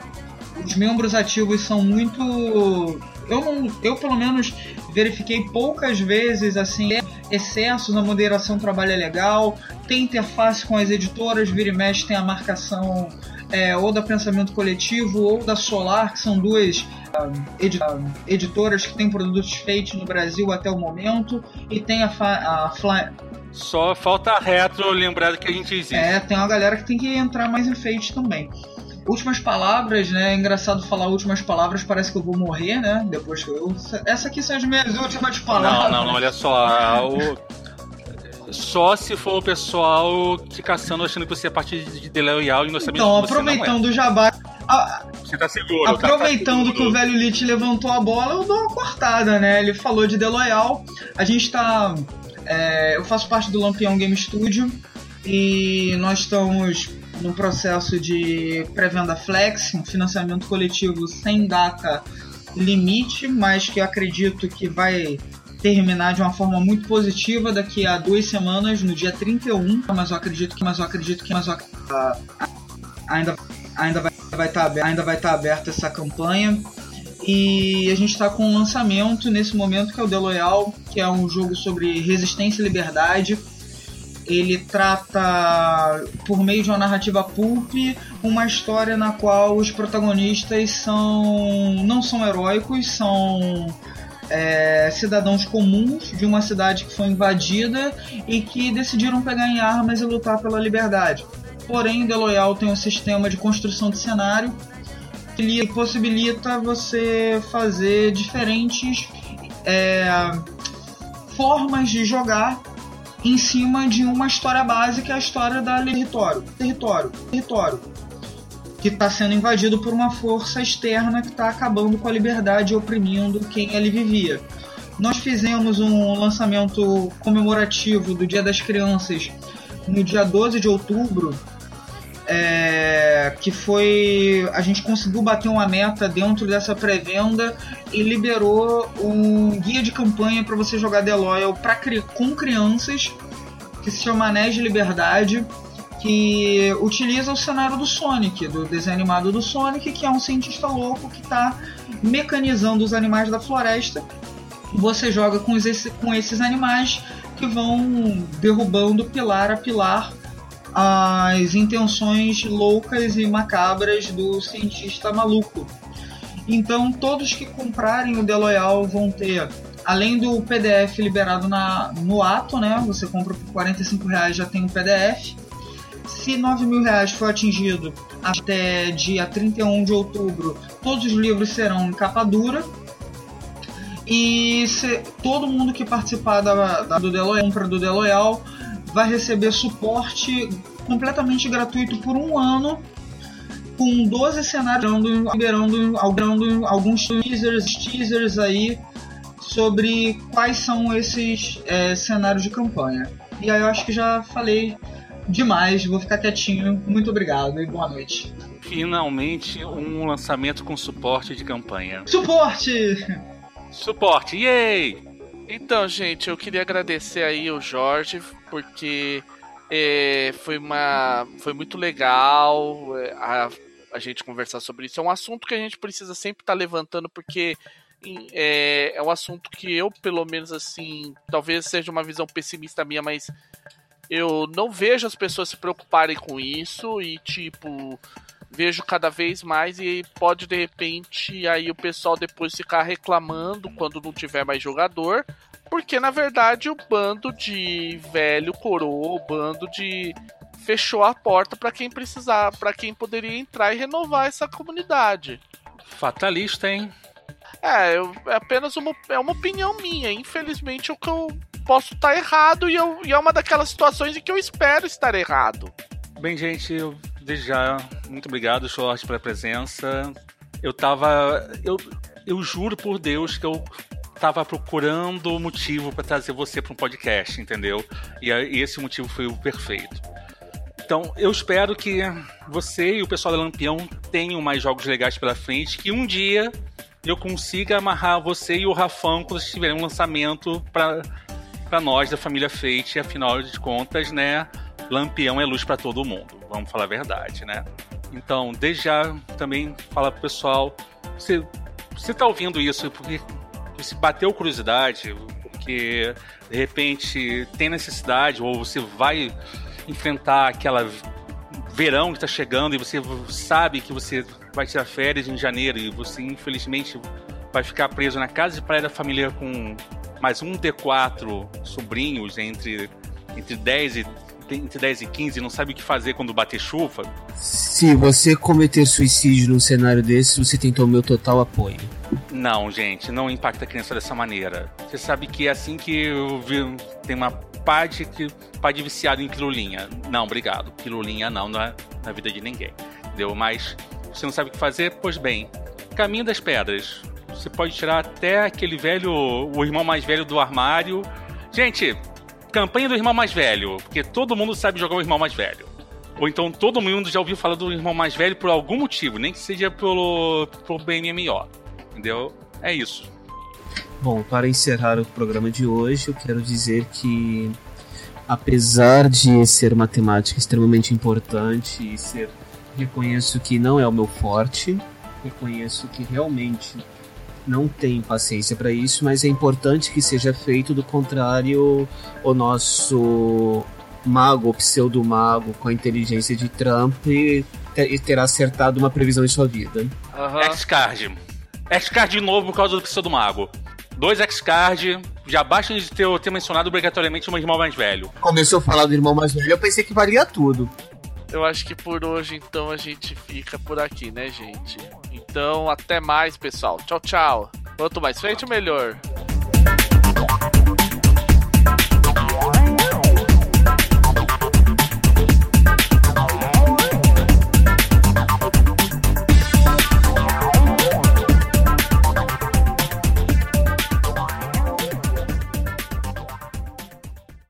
os membros ativos são muito. Eu, não, eu pelo menos verifiquei poucas vezes assim excessos na moderação trabalho é legal, tem interface com as editoras, vira e mexe tem a marcação é, ou da Pensamento Coletivo ou da Solar, que são duas uh, editoras que têm produtos feitos no Brasil até o momento, e tem a, a Fly... Só falta a retro lembrar que a gente existe. É, tem uma galera que tem que entrar mais em feitos também. Últimas palavras, né? É engraçado falar últimas palavras, parece que eu vou morrer, né? Depois que eu. Essa aqui são as minhas últimas palavras. Não, não, não olha só. O... Só se for o pessoal te caçando achando que você é parte de Deloyal e não sabe Então, aproveitando é. o jabá. A... Você tá seguro. Aproveitando tá, tá que o velho Lich levantou a bola, eu dou uma cortada, né? Ele falou de Deloyal. A gente tá. É, eu faço parte do Lampião Game Studio e nós estamos no processo de pré-venda flex, um financiamento coletivo sem data limite, mas que acredito que vai terminar de uma forma muito positiva daqui a duas semanas, no dia 31, mas eu acredito que, mas eu acredito que, mas eu, ainda, ainda vai vai estar tá, ainda vai estar tá aberta essa campanha. E a gente está com um lançamento nesse momento que é o The Loyal, que é um jogo sobre resistência e liberdade ele trata, por meio de uma narrativa pulp, uma história na qual os protagonistas são não são heróicos, são é, cidadãos comuns de uma cidade que foi invadida e que decidiram pegar em armas e lutar pela liberdade. Porém, The Loyal tem um sistema de construção de cenário que possibilita você fazer diferentes é, formas de jogar em cima de uma história básica, a história da território, território, território, que está sendo invadido por uma força externa que está acabando com a liberdade e oprimindo quem ali vivia. Nós fizemos um lançamento comemorativo do Dia das Crianças no dia 12 de outubro, é, que foi. A gente conseguiu bater uma meta dentro dessa pré-venda e liberou um guia de campanha para você jogar The Loyal pra, com crianças, que se chama Anéis de Liberdade, que utiliza o cenário do Sonic, do desenho animado do Sonic, que é um cientista louco que está mecanizando os animais da floresta. Você joga com, esse, com esses animais que vão derrubando pilar a pilar as intenções loucas e macabras do cientista maluco. Então, todos que comprarem o The Loyal vão ter, além do PDF liberado na, no ato, né? Você compra por 45 reais já tem um PDF. Se 9 mil reais for atingido até dia 31 de outubro, todos os livros serão em capa dura. E se, todo mundo que participar da, da do The Loyal, compra do The Loyal vai receber suporte completamente gratuito por um ano com 12 cenários liberando, liberando alguns teasers, teasers aí sobre quais são esses é, cenários de campanha. E aí eu acho que já falei demais, vou ficar quietinho. Muito obrigado e boa noite. Finalmente um lançamento com suporte de campanha. Suporte! Suporte, yay! Então, gente, eu queria agradecer aí o Jorge, porque é, foi, uma, foi muito legal é, a, a gente conversar sobre isso. É um assunto que a gente precisa sempre estar tá levantando, porque é, é um assunto que eu, pelo menos assim, talvez seja uma visão pessimista minha, mas eu não vejo as pessoas se preocuparem com isso e, tipo, vejo cada vez mais e pode de repente aí o pessoal depois ficar reclamando quando não tiver mais jogador, porque na verdade o bando de velho coroa, o bando de fechou a porta para quem precisar, para quem poderia entrar e renovar essa comunidade. Fatalista, hein? É, eu, é apenas uma, é uma opinião minha. Infelizmente, o que eu posso estar tá errado e, eu, e é uma daquelas situações em que eu espero estar errado. Bem, gente, eu desde já, muito obrigado, Short, pela presença. Eu tava. Eu, eu juro por Deus que eu tava procurando motivo para trazer você para um podcast, entendeu? E, e esse motivo foi o perfeito. Então, eu espero que você e o pessoal da Lampião tenham mais jogos legais pela frente, que um dia eu consiga amarrar você e o Rafão quando tiverem um lançamento para nós da família Fate, afinal de contas, né? Lampião é luz para todo mundo, vamos falar a verdade, né? Então, desde já também fala pro pessoal, você, você tá ouvindo isso porque você bateu curiosidade, porque de repente tem necessidade, ou você vai enfrentar aquela verão que está chegando e você sabe que você vai tirar férias em janeiro e você infelizmente vai ficar preso na casa de praia da família com mais um D4 sobrinhos entre, entre 10 e entre 10 e 15 não sabe o que fazer quando bater chuva. Se você cometer suicídio num cenário desse, você tem o meu total apoio. Não, gente, não impacta a criança dessa maneira. Você sabe que é assim que eu vi, tem uma parte que pai de viciado em pilulinha. Não, obrigado. Pilulinha não na, na vida de ninguém. Entendeu? Mas você não sabe o que fazer? Pois bem, caminho das pedras. Você pode tirar até aquele velho, o irmão mais velho do armário. Gente, campanha do irmão mais velho, porque todo mundo sabe jogar o irmão mais velho. Ou então todo mundo já ouviu falar do irmão mais velho por algum motivo, nem que seja pelo, pelo BMMO. Entendeu? É isso. Bom, para encerrar o programa de hoje, eu quero dizer que, apesar de ser matemática extremamente importante e ser. Reconheço que não é o meu forte, reconheço que realmente não tem paciência para isso, mas é importante que seja feito, do contrário, o nosso mago, pseudo-mago com a inteligência de Trump terá acertado uma previsão em sua vida. Uhum. X-Card. X-Card de novo por causa do pseudo-mago. Dois X-Card, já basta de ter, ter mencionado obrigatoriamente um irmão mais velho. Começou a falar do irmão mais velho, eu pensei que valia tudo. Eu acho que por hoje, então, a gente fica por aqui, né, gente? Então, até mais, pessoal. Tchau, tchau. Quanto mais frente, melhor.